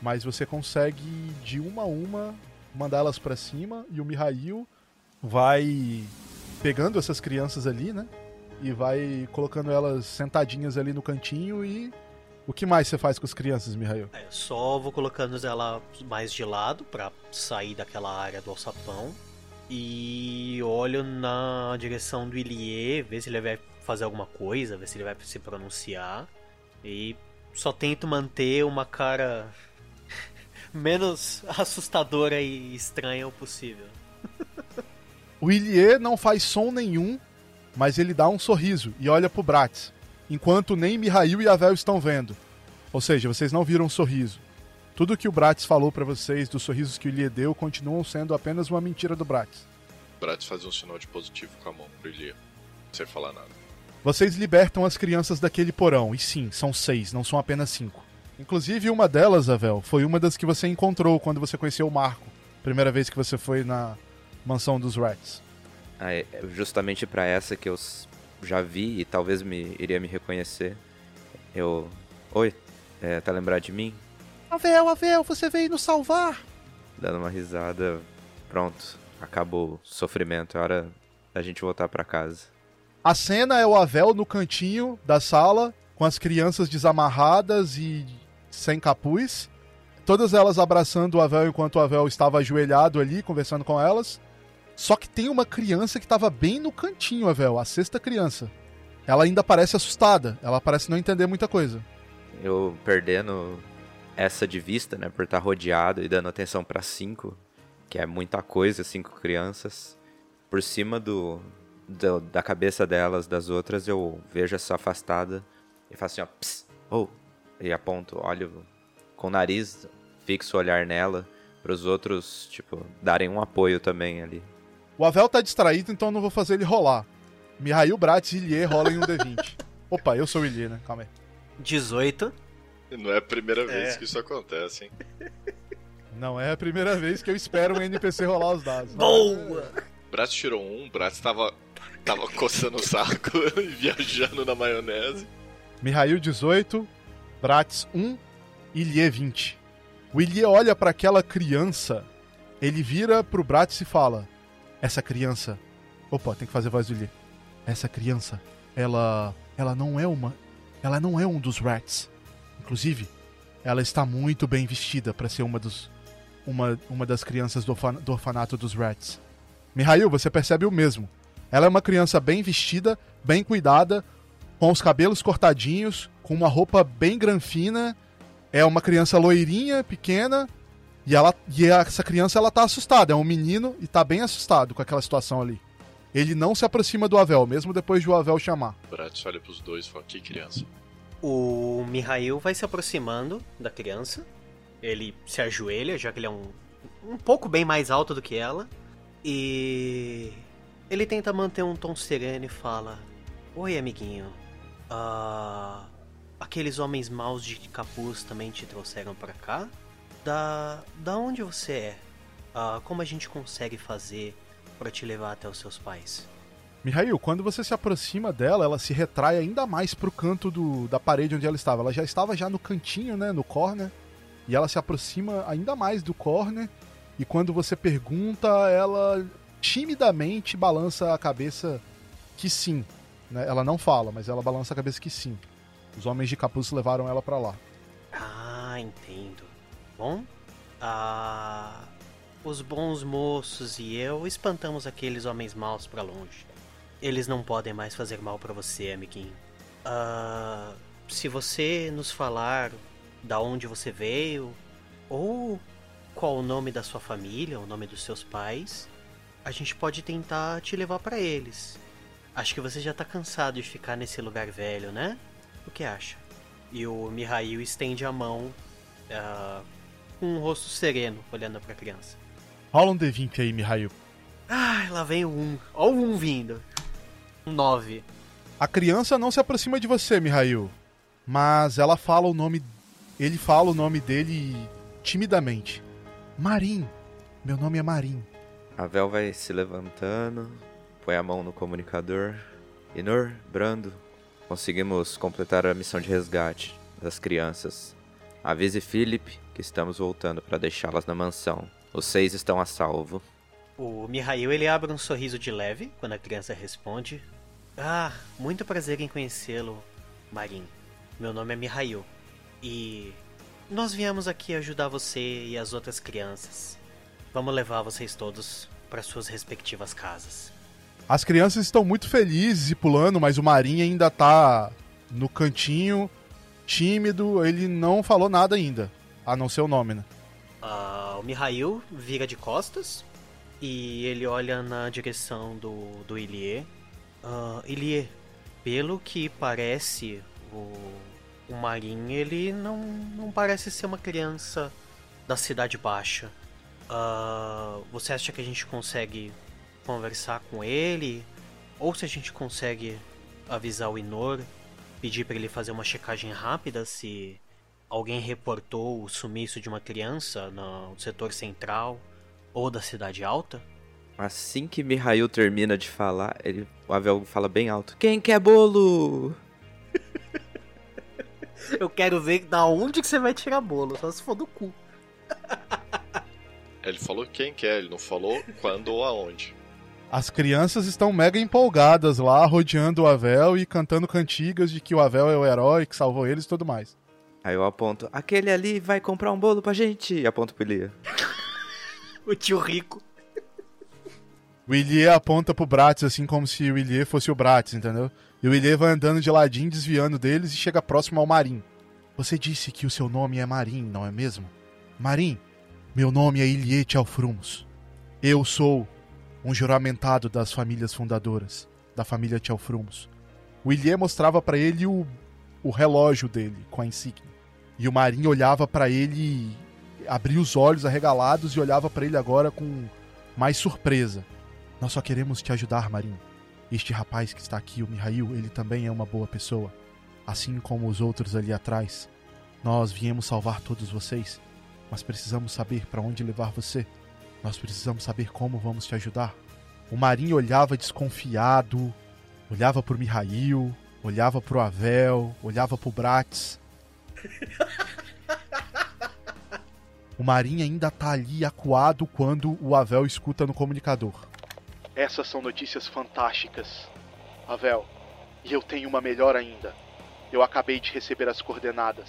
mas você consegue de uma a uma mandá-las pra cima e o Mihail vai pegando essas crianças ali, né? E vai colocando elas sentadinhas ali no cantinho e o que mais você faz com as crianças, Mihail? É, só vou colocando ela mais de lado pra sair daquela área do alçapão. E olho na direção do Ilie, ver se ele vai fazer alguma coisa, ver se ele vai se pronunciar. E só tento manter uma cara menos assustadora e estranha o possível. O Ilie não faz som nenhum, mas ele dá um sorriso e olha pro Bratz, enquanto nem Mihail e Avel estão vendo. Ou seja, vocês não viram um sorriso. Tudo que o Bratz falou pra vocês dos sorrisos que o Ilie deu continuam sendo apenas uma mentira do Bratz. Bratz fazia um sinal de positivo com a mão pro Ilia, sem falar nada. Vocês libertam as crianças daquele porão, e sim, são seis, não são apenas cinco. Inclusive, uma delas, Avel, foi uma das que você encontrou quando você conheceu o Marco. Primeira vez que você foi na mansão dos Rats. Ah, é justamente pra essa que eu já vi e talvez me iria me reconhecer. Eu. Oi, é, tá lembrado de mim? Avel, Avel, você veio nos salvar! Dando uma risada. Pronto, acabou o sofrimento. É hora da gente voltar para casa. A cena é o Avel no cantinho da sala, com as crianças desamarradas e sem capuz. Todas elas abraçando o Avel enquanto o Avel estava ajoelhado ali, conversando com elas. Só que tem uma criança que estava bem no cantinho, Avel, a sexta criança. Ela ainda parece assustada, ela parece não entender muita coisa. Eu perdendo essa de vista, né, por estar rodeado e dando atenção para cinco, que é muita coisa, cinco crianças. Por cima do, do, da cabeça delas, das outras, eu vejo essa afastada e faço assim, ó, pss, oh, e aponto, olho com o nariz, fixo o olhar nela, para os outros, tipo, darem um apoio também ali. O Avel tá distraído, então não vou fazer ele rolar. Mihail, Bratz e Ilie rolam em um D20. Opa, eu sou o Ilie, né? Calma aí. 18. Não é a primeira vez é. que isso acontece, hein? Não é a primeira vez que eu espero um NPC rolar os dados. Boa! Bratz tirou um, Bratz tava, tava coçando o saco e viajando na maionese. Mihail 18, Bratz 1, Ilie 20. O Ilie olha para aquela criança, ele vira pro Bratz e fala: essa criança. Opa, tem que fazer voz do Lee. Essa criança, ela. Ela não é uma. Ela não é um dos rats. Inclusive, ela está muito bem vestida para ser uma dos. Uma, uma das crianças do orfanato dos rats. Mihail, você percebe o mesmo. Ela é uma criança bem vestida, bem cuidada, com os cabelos cortadinhos, com uma roupa bem granfina. É uma criança loirinha, pequena, e, ela, e essa criança ela tá assustada, é um menino e tá bem assustado com aquela situação ali. Ele não se aproxima do Avel, mesmo depois de o Avel chamar. Bratz olha pros dois e fala: Que criança? O Mihail vai se aproximando da criança. Ele se ajoelha, já que ele é um, um pouco bem mais alto do que ela. E ele tenta manter um tom sereno e fala: Oi, amiguinho. Uh, aqueles homens maus de capuz também te trouxeram para cá? da, da onde você é? Uh, como a gente consegue fazer para te levar até os seus pais? Mihail, quando você se aproxima dela, ela se retrai ainda mais pro canto do, da parede onde ela estava. Ela já estava já no cantinho, né, no corner, e ela se aproxima ainda mais do corner. E quando você pergunta, ela timidamente balança a cabeça que sim. Né? Ela não fala, mas ela balança a cabeça que sim. Os homens de capuz levaram ela para lá. Ah, entendo. Bom, ah, os bons moços e eu espantamos aqueles homens maus para longe. Eles não podem mais fazer mal para você, amiguinho. Ah, se você nos falar da onde você veio ou qual o nome da sua família, o nome dos seus pais, a gente pode tentar te levar para eles. Acho que você já tá cansado de ficar nesse lugar velho, né? O que acha? E o Mihail estende a mão uh, com um rosto sereno, olhando pra criança. Rola um D20 aí, Mihail. Ah, lá vem o 1. Ó o 1 vindo. Um 9. A criança não se aproxima de você, Mihail. Mas ela fala o nome. Ele fala o nome dele timidamente. Marim. Meu nome é Marim. A Vel vai se levantando, põe a mão no comunicador. Inor, Brando, conseguimos completar a missão de resgate das crianças. Avise Philip que estamos voltando para deixá-las na mansão. Os seis estão a salvo. O Mihail ele abre um sorriso de leve quando a criança responde: Ah, muito prazer em conhecê-lo, Marin. Meu nome é Mihail e nós viemos aqui ajudar você e as outras crianças. Vamos levar vocês todos para suas respectivas casas. As crianças estão muito felizes e pulando, mas o Marin ainda tá no cantinho tímido, ele não falou nada ainda, a não ser o nome, né? Uh, o Mihail vira de costas e ele olha na direção do, do Ilie. Uh, Ilie, pelo que parece, o, o Marin, ele não, não parece ser uma criança da Cidade Baixa. Uh, você acha que a gente consegue conversar com ele? Ou se a gente consegue avisar o Inor pedir para ele fazer uma checagem rápida se alguém reportou o sumiço de uma criança no setor central ou da cidade alta? Assim que Mihail termina de falar, ele, o Avel fala bem alto: Quem quer bolo? Eu quero ver da onde que você vai tirar bolo, só se for do cu. Ele falou quem quer, ele não falou quando ou aonde. As crianças estão mega empolgadas lá, rodeando o Avel e cantando cantigas de que o Avel é o herói que salvou eles e tudo mais. Aí eu aponto: Aquele ali vai comprar um bolo pra gente. E aponto pro Ilia. O tio rico. O Ilie aponta pro Bratz assim como se o Ilie fosse o Bratz, entendeu? E o Ilie vai andando de ladinho, desviando deles e chega próximo ao Marim. Você disse que o seu nome é Marim, não é mesmo? Marim, meu nome é Ilie Tchalfrumos. Eu sou um juramentado das famílias fundadoras, da família Tchalfrumos. O Ilie mostrava para ele o, o relógio dele com a insígnia. E o Marim olhava para ele, abria os olhos arregalados e olhava para ele agora com mais surpresa. Nós só queremos te ajudar, Marim. Este rapaz que está aqui, o Mihail, ele também é uma boa pessoa. Assim como os outros ali atrás. Nós viemos salvar todos vocês, mas precisamos saber para onde levar você. Nós precisamos saber como vamos te ajudar. O Marim olhava desconfiado, olhava pro Mihail, olhava pro Avel, olhava pro Bratz. O Marim ainda tá ali acuado quando o Avel escuta no comunicador. Essas são notícias fantásticas, Avel. E eu tenho uma melhor ainda. Eu acabei de receber as coordenadas.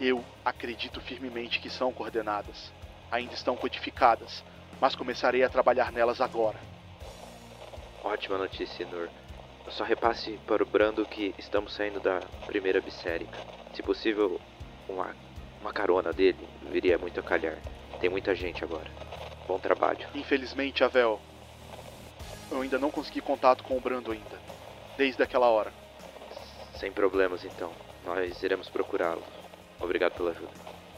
Eu acredito firmemente que são coordenadas. Ainda estão codificadas, mas começarei a trabalhar nelas agora. Ótima notícia, Nur. Só repasse para o Brando que estamos saindo da primeira bissérica. Se possível, uma, uma carona dele viria muito a calhar. Tem muita gente agora. Bom trabalho. Infelizmente, Avel, eu ainda não consegui contato com o Brando ainda. Desde aquela hora. Sem problemas, então. Nós iremos procurá-lo. Obrigado pela ajuda.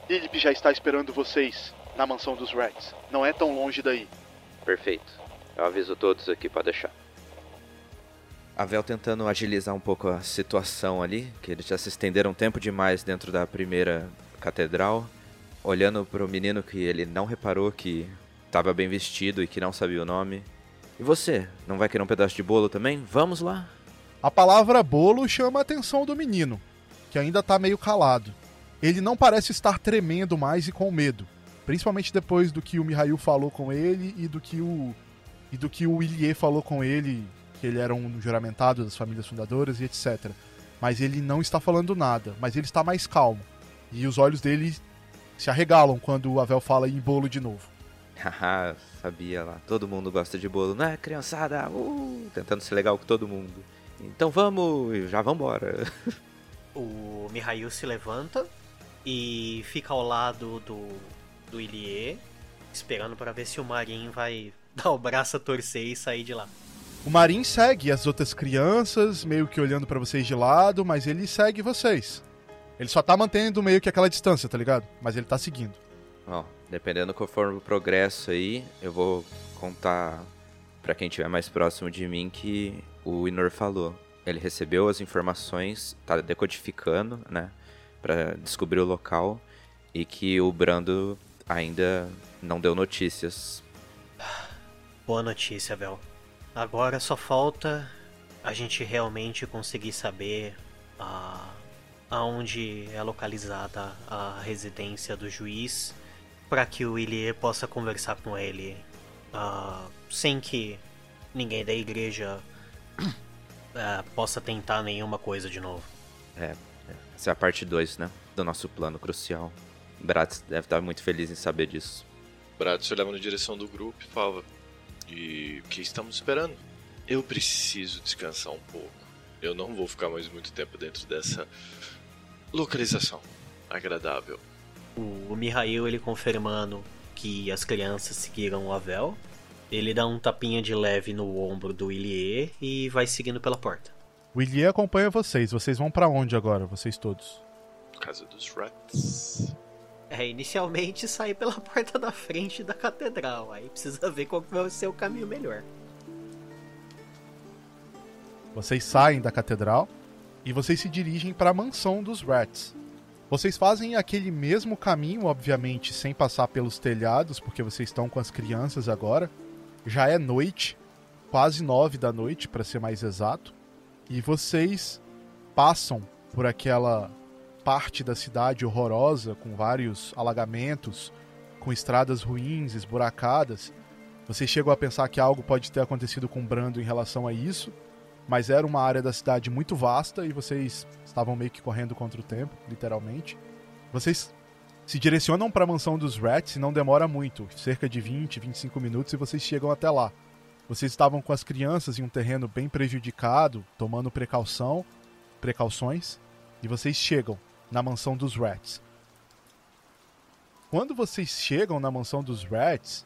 Lilip já está esperando vocês na mansão dos Rats. Não é tão longe daí. Perfeito. Eu aviso todos aqui para deixar. A Vel tentando agilizar um pouco a situação ali, que eles já se estenderam tempo demais dentro da primeira catedral, olhando para o menino que ele não reparou que estava bem vestido e que não sabia o nome. E você, não vai querer um pedaço de bolo também? Vamos lá. A palavra bolo chama a atenção do menino, que ainda tá meio calado. Ele não parece estar tremendo mais e com medo, principalmente depois do que o Mihail falou com ele e do que o e do que o Ilie falou com ele, que ele era um juramentado das famílias fundadoras e etc. Mas ele não está falando nada, mas ele está mais calmo. E os olhos dele se arregalam quando o Avel fala em bolo de novo. Haha, sabia lá. Todo mundo gosta de bolo, né, criançada? Uh, tentando ser legal com todo mundo. Então vamos, já vambora. O Mihail se levanta e fica ao lado do, do Ilie, esperando para ver se o Marin vai dar o braço a torcer e sair de lá. O Marin segue as outras crianças, meio que olhando para vocês de lado, mas ele segue vocês. Ele só tá mantendo meio que aquela distância, tá ligado? Mas ele tá seguindo. Ó, dependendo conforme o progresso aí, eu vou contar para quem estiver mais próximo de mim que o Inor falou. Ele recebeu as informações, tá decodificando, né, para descobrir o local e que o Brando ainda não deu notícias. Boa notícia, Vel. Agora só falta a gente realmente conseguir saber a aonde é localizada a residência do juiz para que o Ilie possa conversar com ele uh, sem que ninguém da igreja uh, possa tentar nenhuma coisa de novo. É, essa é a parte 2, né? Do nosso plano crucial. Bratz deve estar muito feliz em saber disso. Bratz olhava na direção do grupo e falava: E o que estamos esperando? Eu preciso descansar um pouco. Eu não vou ficar mais muito tempo dentro dessa localização agradável. O Mihail ele confirmando que as crianças seguiram o Avel. Ele dá um tapinha de leve no ombro do Ilie e vai seguindo pela porta. O Ilie acompanha vocês. Vocês vão para onde agora, vocês todos? Casa dos Rats. É, inicialmente sair pela porta da frente da catedral. Aí precisa ver qual vai ser o caminho melhor. Vocês saem da catedral e vocês se dirigem para a mansão dos Rats. Vocês fazem aquele mesmo caminho, obviamente, sem passar pelos telhados, porque vocês estão com as crianças agora. Já é noite, quase nove da noite, para ser mais exato, e vocês passam por aquela parte da cidade horrorosa, com vários alagamentos, com estradas ruins, esburacadas. Vocês chegam a pensar que algo pode ter acontecido com Brando em relação a isso, mas era uma área da cidade muito vasta e vocês estavam meio que correndo contra o tempo, literalmente. Vocês se direcionam para a mansão dos Rats e não demora muito, cerca de 20, 25 minutos e vocês chegam até lá. Vocês estavam com as crianças em um terreno bem prejudicado, tomando precaução, precauções, e vocês chegam na mansão dos Rats. Quando vocês chegam na mansão dos Rats,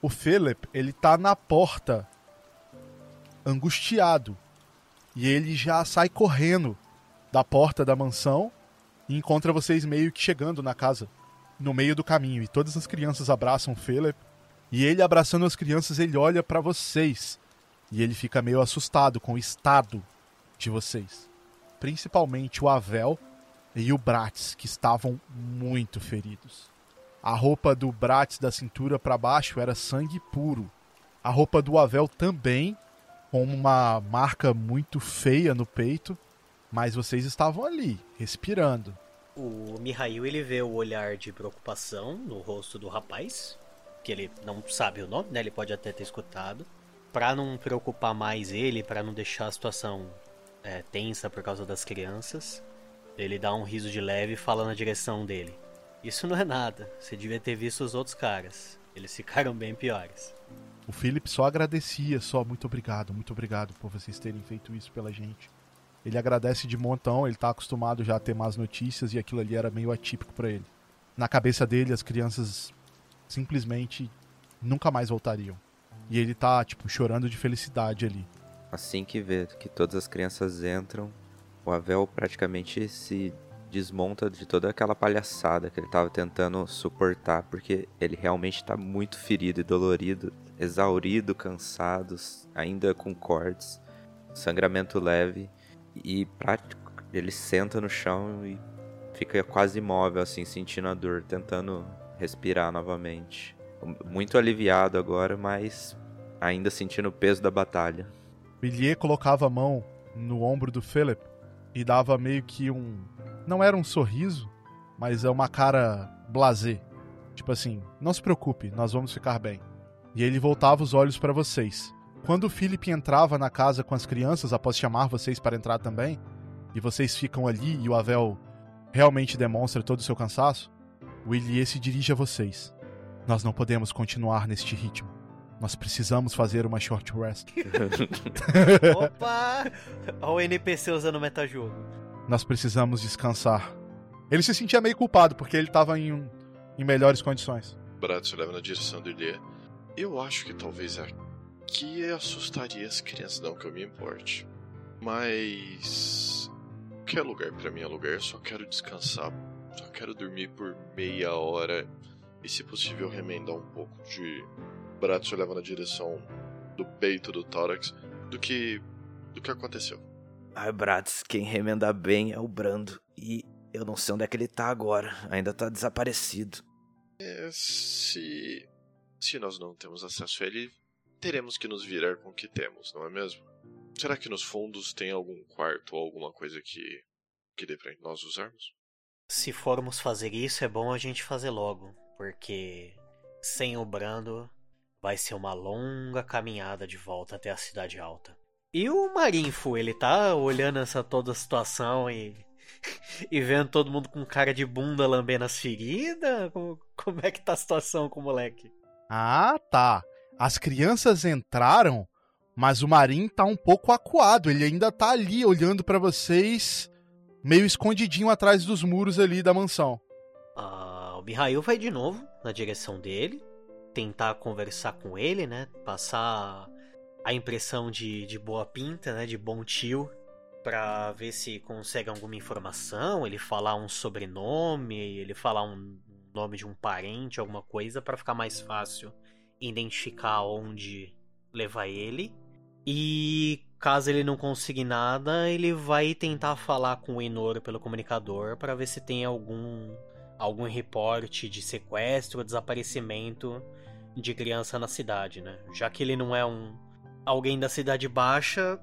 o Philip, ele tá na porta angustiado. E ele já sai correndo da porta da mansão e encontra vocês meio que chegando na casa, no meio do caminho. E todas as crianças abraçam o Philip. E ele abraçando as crianças, ele olha para vocês. E ele fica meio assustado com o estado de vocês. Principalmente o Avel e o Bratz, que estavam muito feridos. A roupa do Bratz da cintura para baixo era sangue puro. A roupa do Avel também com uma marca muito feia no peito, mas vocês estavam ali, respirando. O Mihail ele vê o olhar de preocupação no rosto do rapaz, que ele não sabe o nome, né? Ele pode até ter escutado. Para não preocupar mais ele, para não deixar a situação é, tensa por causa das crianças, ele dá um riso de leve e fala na direção dele. Isso não é nada. Você devia ter visto os outros caras. Eles ficaram bem piores. O Philip só agradecia, só muito obrigado, muito obrigado por vocês terem feito isso pela gente. Ele agradece de montão, ele tá acostumado já a ter más notícias e aquilo ali era meio atípico para ele. Na cabeça dele, as crianças simplesmente nunca mais voltariam. E ele tá, tipo, chorando de felicidade ali. Assim que vê que todas as crianças entram, o Avel praticamente se desmonta de toda aquela palhaçada que ele estava tentando suportar, porque ele realmente está muito ferido e dolorido, exaurido, cansado, ainda com cortes, sangramento leve e prático. Ele senta no chão e fica quase imóvel, assim, sentindo a dor, tentando respirar novamente. Muito aliviado agora, mas ainda sentindo o peso da batalha. Billier colocava a mão no ombro do Philip e dava meio que um. Não era um sorriso, mas é uma cara blasé. Tipo assim, não se preocupe, nós vamos ficar bem. E ele voltava os olhos para vocês. Quando o Philip entrava na casa com as crianças, após chamar vocês para entrar também, e vocês ficam ali e o Avel realmente demonstra todo o seu cansaço, o Ilie se dirige a vocês. Nós não podemos continuar neste ritmo. Nós precisamos fazer uma short rest. Opa! Olha o NPC usando metajogo. Nós precisamos descansar. Ele se sentia meio culpado porque ele estava em, em melhores condições. Brad se leva na direção do Ilie. Eu acho que talvez aqui assustaria as crianças, não que eu me importe. Mas. Qualquer lugar para mim é lugar, eu só quero descansar. Só quero dormir por meia hora e, se possível, remendar um pouco de braço leva na direção do peito do tórax do que do que aconteceu. Ai, Bratz, quem remenda bem é o Brando. E eu não sei onde é que ele tá agora. Ainda tá desaparecido. É, se. Se nós não temos acesso a ele, teremos que nos virar com o que temos, não é mesmo? Será que nos fundos tem algum quarto ou alguma coisa que. que dê pra nós usarmos? Se formos fazer isso, é bom a gente fazer logo. Porque sem o Brando, Vai ser uma longa caminhada de volta até a cidade alta. E o Marinfo, ele tá olhando essa toda a situação e. e vendo todo mundo com cara de bunda lambendo as feridas? Como, como é que tá a situação com o moleque? Ah, tá. As crianças entraram, mas o Marim tá um pouco acuado. Ele ainda tá ali olhando para vocês, meio escondidinho atrás dos muros ali da mansão. Ah, o Mihail vai de novo na direção dele tentar conversar com ele, né? Passar a impressão de, de boa pinta, né? De bom tio. Pra ver se consegue alguma informação, ele falar um sobrenome, ele falar um nome de um parente, alguma coisa, para ficar mais fácil identificar onde levar ele. E caso ele não consiga nada, ele vai tentar falar com o Enor pelo comunicador para ver se tem algum algum reporte de sequestro ou desaparecimento de criança na cidade, né? Já que ele não é um alguém da cidade baixa,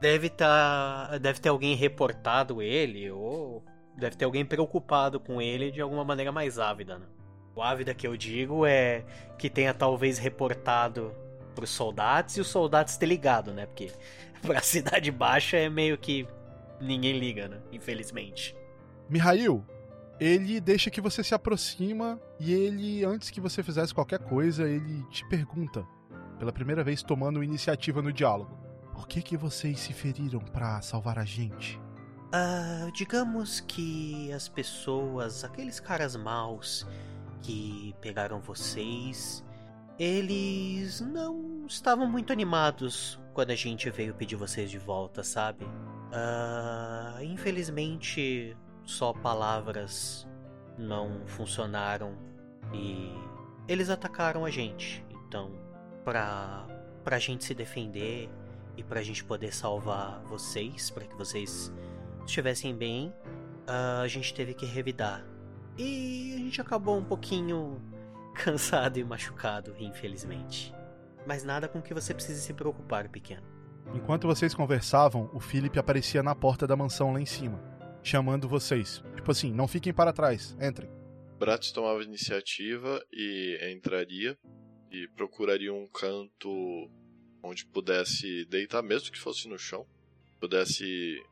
deve tá deve ter alguém reportado ele ou deve ter alguém preocupado com ele de alguma maneira mais ávida, né? O ávida que eu digo é que tenha talvez reportado pros soldados e os soldados ter ligado, né? Porque pra cidade baixa é meio que ninguém liga, né? Infelizmente. Mihail, ele deixa que você se aproxima e ele, antes que você fizesse qualquer coisa, ele te pergunta, pela primeira vez tomando iniciativa no diálogo. Por que que vocês se feriram para salvar a gente? Ah, digamos que as pessoas, aqueles caras maus que pegaram vocês, eles não estavam muito animados quando a gente veio pedir vocês de volta, sabe? Ah, infelizmente, só palavras não funcionaram e eles atacaram a gente. Então, pra, pra gente se defender e pra gente poder salvar vocês, para que vocês estivessem bem, ah, a gente teve que revidar. E a gente acabou um pouquinho cansado e machucado, infelizmente. Mas nada com que você precise se preocupar, pequeno. Enquanto vocês conversavam, o Philip aparecia na porta da mansão lá em cima, chamando vocês. Tipo assim, não fiquem para trás, entrem. Bratz tomava iniciativa e entraria e procuraria um canto onde pudesse deitar, mesmo que fosse no chão, pudesse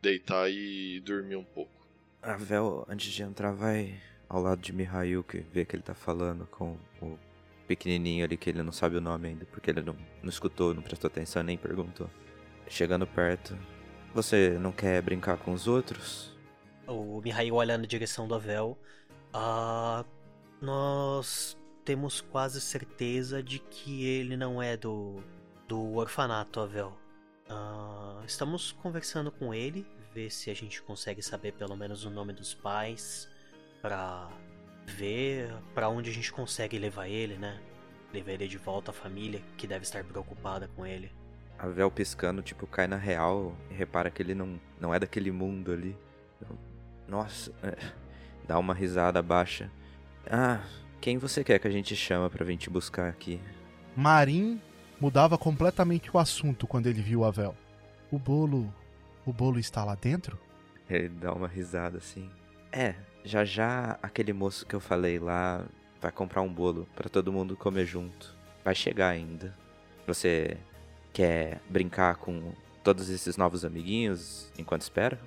deitar e dormir um pouco. A Vel, antes de entrar, vai ao lado de Mihail, que vê que ele tá falando com o pequenininho ali, que ele não sabe o nome ainda, porque ele não, não escutou, não prestou atenção, nem perguntou. Chegando perto, você não quer brincar com os outros? O Mihail olha na direção do Avel. Ah, nós temos quase certeza de que ele não é do, do orfanato, Avel. Ah, estamos conversando com ele, ver se a gente consegue saber pelo menos o nome dos pais, pra ver pra onde a gente consegue levar ele, né? Levar ele de volta à família, que deve estar preocupada com ele. A Vel piscando, tipo, cai na real e repara que ele não, não é daquele mundo ali. Nossa, é, dá uma risada baixa. Ah, quem você quer que a gente chama pra vir te buscar aqui? Marim mudava completamente o assunto quando ele viu a Vel. O bolo. O bolo está lá dentro? Ele dá uma risada assim. É, já já aquele moço que eu falei lá vai comprar um bolo pra todo mundo comer junto. Vai chegar ainda. Você quer brincar com todos esses novos amiguinhos enquanto espera?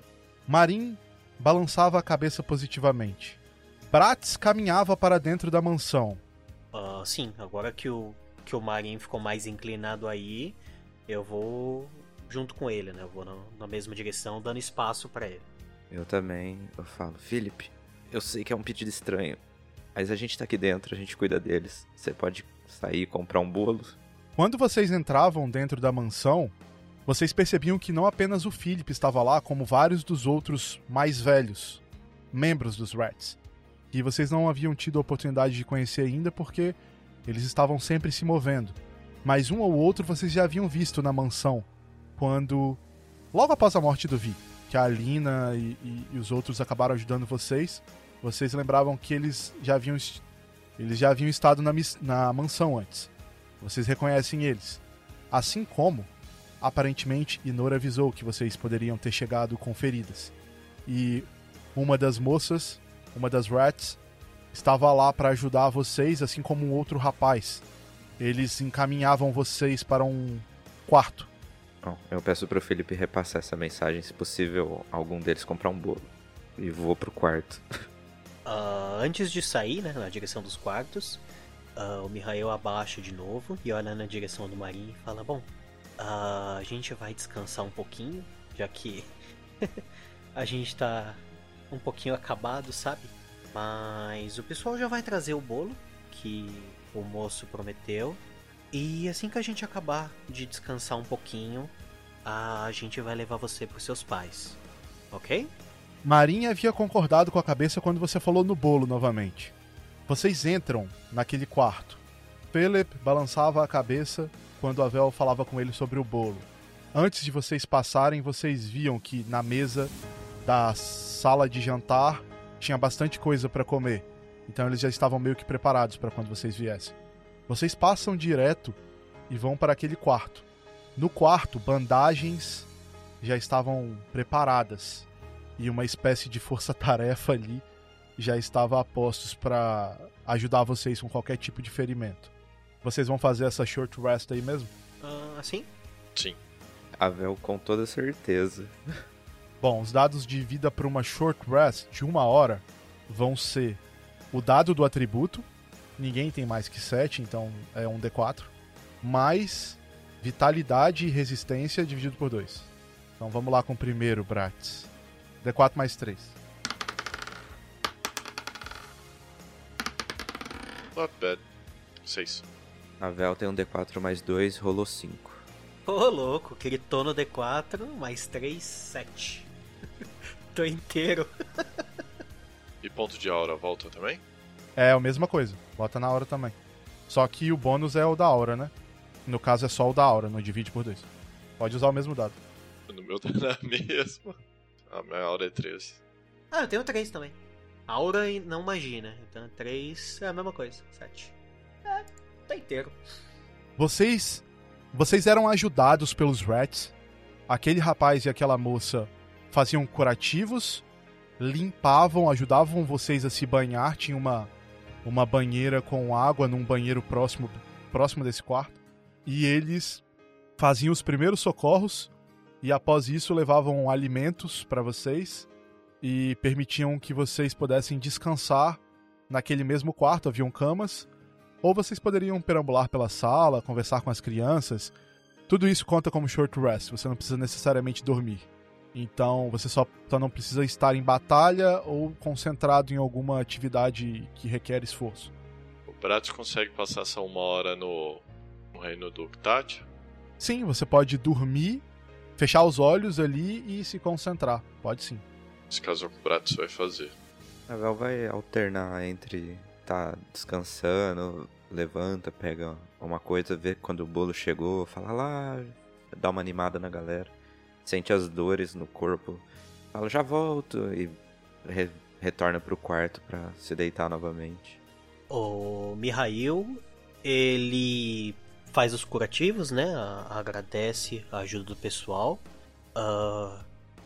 Marim balançava a cabeça positivamente. Bratz caminhava para dentro da mansão. Ah, sim, agora que o, que o Marin ficou mais inclinado aí, eu vou junto com ele, né? Eu vou na, na mesma direção, dando espaço pra ele. Eu também. Eu falo, Felipe, eu sei que é um pedido estranho, mas a gente tá aqui dentro, a gente cuida deles. Você pode sair comprar um bolo? Quando vocês entravam dentro da mansão, vocês percebiam que não apenas o Philip estava lá, como vários dos outros mais velhos, membros dos Rats. E vocês não haviam tido a oportunidade de conhecer ainda porque eles estavam sempre se movendo. Mas um ou outro vocês já haviam visto na mansão, quando. logo após a morte do Vi, que a Alina e, e- e os outros acabaram ajudando vocês, vocês lembravam que eles já haviam, eles já haviam estado na, na mansão antes. Vocês reconhecem eles. Assim como, aparentemente, Inor avisou que vocês poderiam ter chegado com feridas. E uma das moças, uma das rats, estava lá para ajudar vocês, assim como um outro rapaz. Eles encaminhavam vocês para um quarto. Bom, eu peço pro Felipe repassar essa mensagem, se possível, algum deles comprar um bolo. E vou pro quarto. Ah, antes de sair, né, na direção dos quartos, ah, o Mihail abaixa de novo e olha na direção do Marinho e fala: Bom, ah, a gente vai descansar um pouquinho, já que a gente tá um pouquinho acabado, sabe? Mas o pessoal já vai trazer o bolo que o moço prometeu. E assim que a gente acabar de descansar um pouquinho, a gente vai levar você pros seus pais, ok? Marinha havia concordado com a cabeça quando você falou no bolo novamente. Vocês entram naquele quarto. Philip balançava a cabeça quando Avel falava com ele sobre o bolo. Antes de vocês passarem, vocês viam que na mesa da sala de jantar tinha bastante coisa para comer. Então eles já estavam meio que preparados para quando vocês viessem. Vocês passam direto e vão para aquele quarto. No quarto, bandagens já estavam preparadas e uma espécie de força-tarefa ali já estava a postos para ajudar vocês com qualquer tipo de ferimento. Vocês vão fazer essa short rest aí mesmo? Ah, assim? Sim. A Vel com toda certeza. Bom, os dados de vida para uma short rest de uma hora vão ser o dado do atributo, ninguém tem mais que 7, então é um D4, mais vitalidade e resistência dividido por 2. Então vamos lá com o primeiro, Bratis. D4 mais 3. Not bad. 6. A Vel tem um D4 mais 2, rolou 5. Ô, louco, gritou no D4, mais 3, 7. Tô inteiro. E ponto de aura volta também? É a mesma coisa, bota na hora também. Só que o bônus é o da aura, né? No caso é só o da aura, não divide por 2. Pode usar o mesmo dado. No meu tá na mesma. A minha aura é 13. Ah, eu tenho 3 também. Aura e não magia, né? Então 3 é a mesma coisa, 7. É, tá inteiro. Vocês vocês eram ajudados pelos rats. Aquele rapaz e aquela moça faziam curativos, limpavam, ajudavam vocês a se banhar. Tinha uma uma banheira com água num banheiro próximo próximo desse quarto. E eles faziam os primeiros socorros e após isso levavam alimentos para vocês e permitiam que vocês pudessem descansar naquele mesmo quarto, haviam camas ou vocês poderiam perambular pela sala, conversar com as crianças. Tudo isso conta como short rest, você não precisa necessariamente dormir. Então você só, só não precisa estar em batalha ou concentrado em alguma atividade que requer esforço. O Bratz consegue passar essa uma hora no, no reino do Octátia? Sim, você pode dormir, fechar os olhos ali e se concentrar. Pode sim. Esse caso é o Bratz vai fazer. A Vel vai alternar entre tá descansando, levanta, pega uma coisa, vê quando o bolo chegou, fala lá, dá uma animada na galera, sente as dores no corpo, fala já volto e re retorna pro quarto para se deitar novamente. O Mihail, ele faz os curativos, né? Agradece a ajuda do pessoal. Uh,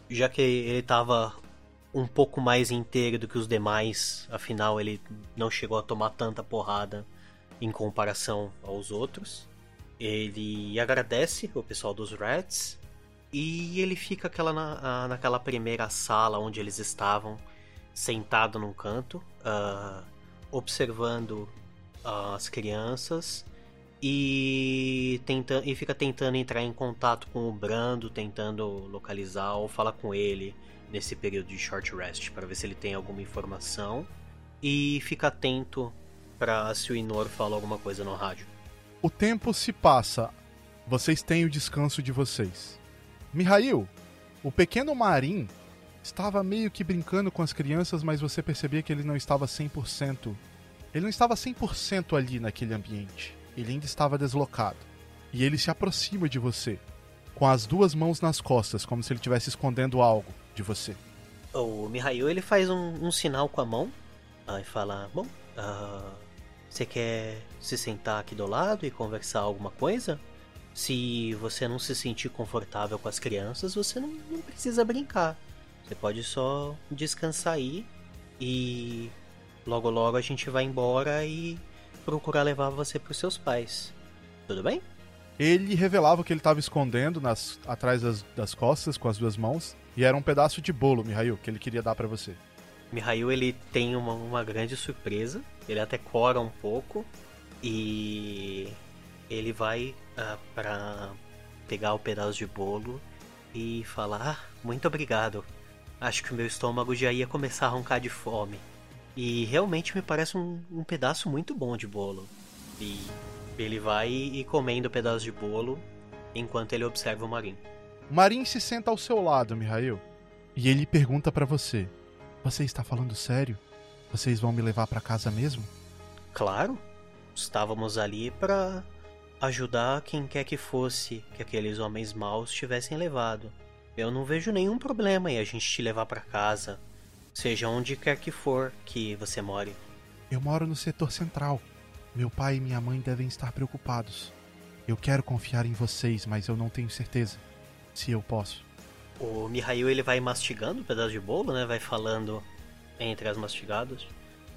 já que ele tava um pouco mais inteiro do que os demais, afinal ele não chegou a tomar tanta porrada em comparação aos outros. Ele agradece o pessoal dos Rats e ele fica aquela na, naquela primeira sala onde eles estavam, sentado num canto, uh, observando as crianças e, tenta, e fica tentando entrar em contato com o Brando, tentando localizar ou falar com ele nesse período de short rest para ver se ele tem alguma informação e fica atento para se o Inor fala alguma coisa no rádio. O tempo se passa. Vocês têm o descanso de vocês. Mihail, o pequeno Marim estava meio que brincando com as crianças, mas você percebia que ele não estava 100%. Ele não estava 100% ali naquele ambiente. Ele ainda estava deslocado. E ele se aproxima de você, com as duas mãos nas costas, como se ele estivesse escondendo algo de você. O Mihail ele faz um, um sinal com a mão uh, e fala: Bom, uh, você quer se sentar aqui do lado e conversar alguma coisa? Se você não se sentir confortável com as crianças, você não, não precisa brincar. Você pode só descansar aí e logo logo a gente vai embora e procurar levar você para os seus pais. Tudo bem? Ele revelava que ele estava escondendo nas, atrás das, das costas com as duas mãos e era um pedaço de bolo, Mihail, que ele queria dar para você. Mihail ele tem uma, uma grande surpresa. Ele até cora um pouco e ele vai uh, para pegar o pedaço de bolo e falar: ah, muito obrigado. Acho que o meu estômago já ia começar a roncar de fome. E realmente me parece um, um pedaço muito bom de bolo. E ele vai e comendo o pedaço de bolo enquanto ele observa o Marim. Marim se senta ao seu lado, Mihail, e ele pergunta para você: Você está falando sério? Vocês vão me levar para casa mesmo? Claro. Estávamos ali para ajudar quem quer que fosse que aqueles homens maus tivessem levado. Eu não vejo nenhum problema em a gente te levar para casa, seja onde quer que for que você more. Eu moro no setor central. Meu pai e minha mãe devem estar preocupados. Eu quero confiar em vocês, mas eu não tenho certeza se eu posso. O Mihail ele vai mastigando um pedaço de bolo, né? Vai falando entre as mastigadas.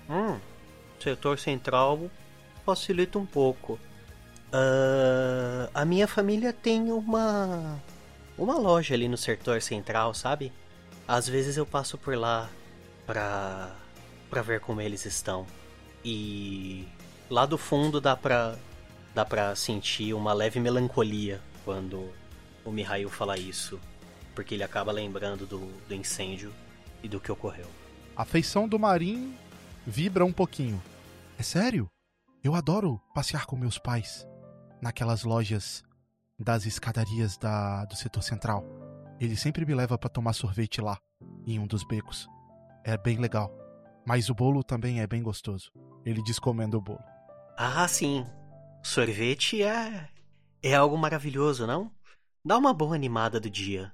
Hum, setor central facilita um pouco. Uh, a minha família tem uma uma loja ali no setor central, sabe? Às vezes eu passo por lá pra, pra ver como eles estão. E lá do fundo dá pra, dá pra sentir uma leve melancolia quando o Mihail fala isso. Porque ele acaba lembrando do, do incêndio e do que ocorreu. A feição do Marim vibra um pouquinho. É sério? Eu adoro passear com meus pais naquelas lojas das escadarias da, do setor central. Ele sempre me leva para tomar sorvete lá, em um dos becos. É bem legal. Mas o bolo também é bem gostoso. Ele diz comendo o bolo. Ah, sim. Sorvete é. é algo maravilhoso, não? Dá uma boa animada do dia.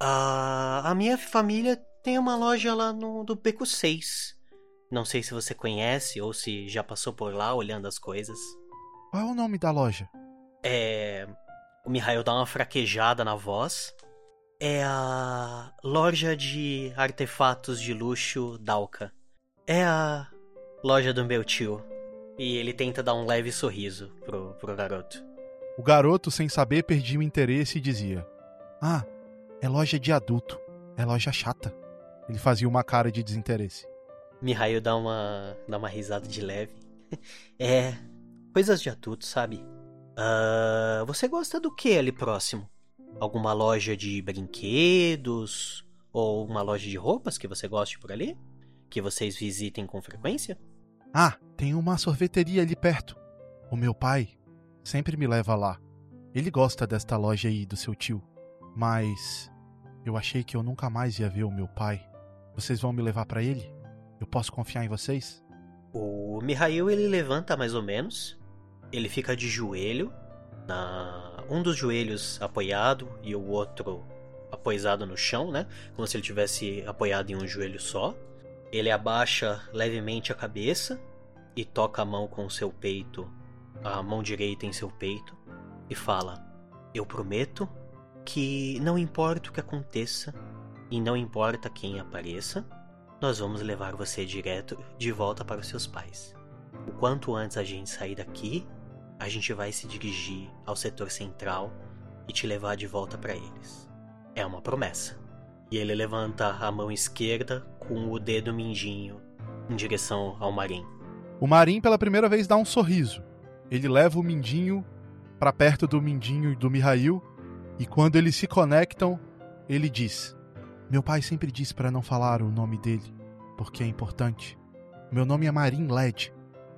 Ah, a minha família tem uma loja lá no do Beco 6. Não sei se você conhece ou se já passou por lá olhando as coisas. Qual é o nome da loja? É. O Mihail dá uma fraquejada na voz. É a loja de artefatos de luxo Dalka. É a loja do meu tio. E ele tenta dar um leve sorriso pro, pro garoto. O garoto, sem saber, perdia o interesse e dizia: Ah, é loja de adulto. É loja chata. Ele fazia uma cara de desinteresse. Mihail dá uma, dá uma risada de leve. é. Coisas de adulto, sabe? Uh, você gosta do que ali próximo? Alguma loja de brinquedos? Ou uma loja de roupas que você goste por ali? Que vocês visitem com frequência? Ah, tem uma sorveteria ali perto. O meu pai sempre me leva lá. Ele gosta desta loja aí do seu tio. Mas eu achei que eu nunca mais ia ver o meu pai. Vocês vão me levar para ele? Eu posso confiar em vocês? O Mihail ele levanta mais ou menos ele fica de joelho, na... um dos joelhos apoiado e o outro apoiado no chão, né? Como se ele tivesse apoiado em um joelho só. Ele abaixa levemente a cabeça e toca a mão com o seu peito, a mão direita em seu peito, e fala: Eu prometo que não importa o que aconteça e não importa quem apareça, nós vamos levar você direto de volta para os seus pais. O quanto antes a gente sair daqui, a gente vai se dirigir ao setor central e te levar de volta para eles. É uma promessa. E ele levanta a mão esquerda com o dedo mindinho em direção ao Marim. O Marim pela primeira vez dá um sorriso. Ele leva o mindinho para perto do mindinho do Mihail e quando eles se conectam, ele diz: Meu pai sempre diz para não falar o nome dele, porque é importante. Meu nome é Marim Led.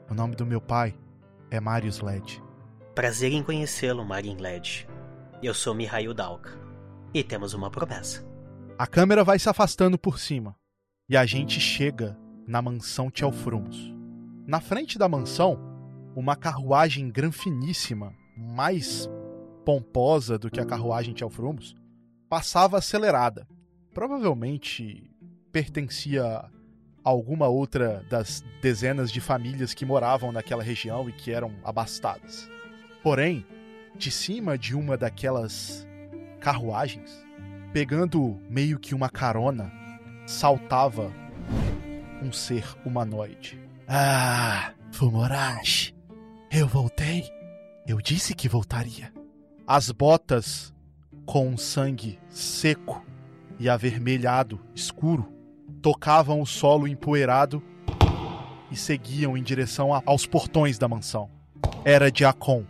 O nome do meu pai é Marius Led. Prazer em conhecê-lo, Marin Led. Eu sou Mihail Dalka. E temos uma promessa. A câmera vai se afastando por cima. E a gente chega na mansão Tchelfrumos. Na frente da mansão, uma carruagem granfiníssima, mais pomposa do que a carruagem Tchelfrumos, passava acelerada. Provavelmente pertencia alguma outra das dezenas de famílias que moravam naquela região e que eram abastadas. Porém, de cima de uma daquelas carruagens, pegando meio que uma carona, saltava um ser humanoide. Ah, Fumorashi, eu voltei. Eu disse que voltaria. As botas com sangue seco e avermelhado escuro tocavam o solo empoeirado e seguiam em direção aos portões da mansão. Era Diacon.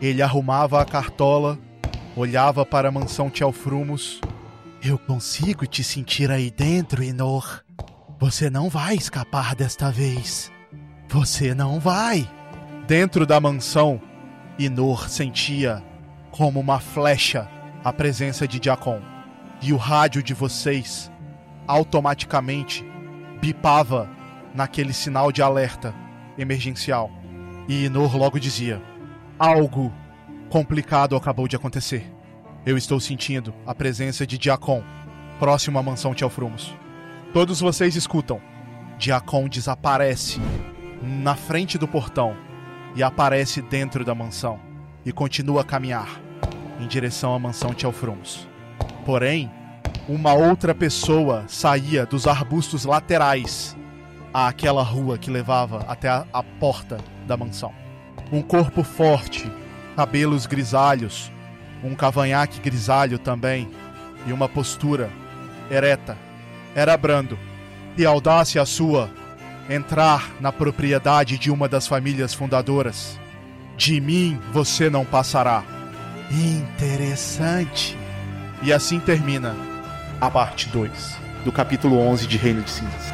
Ele arrumava a cartola, olhava para a mansão Tchelfrumos. Eu consigo te sentir aí dentro, Inor. Você não vai escapar desta vez. Você não vai. Dentro da mansão, Inor sentia como uma flecha a presença de Diacon. E o rádio de vocês automaticamente bipava naquele sinal de alerta emergencial. E Inor logo dizia: Algo complicado acabou de acontecer. Eu estou sentindo a presença de Diacon, próximo à mansão Tchelfrumos. Todos vocês escutam. Diacon desaparece na frente do portão e aparece dentro da mansão e continua a caminhar em direção à mansão Tchelfrums. Porém, uma outra pessoa saía dos arbustos laterais àquela rua que levava até a, a porta da mansão. Um corpo forte, cabelos grisalhos, um cavanhaque grisalho também e uma postura ereta. Era brando. E audácia a sua entrar na propriedade de uma das famílias fundadoras. De mim você não passará. Interessante. E assim termina a parte 2 do capítulo 11 de Reino de Cinzas.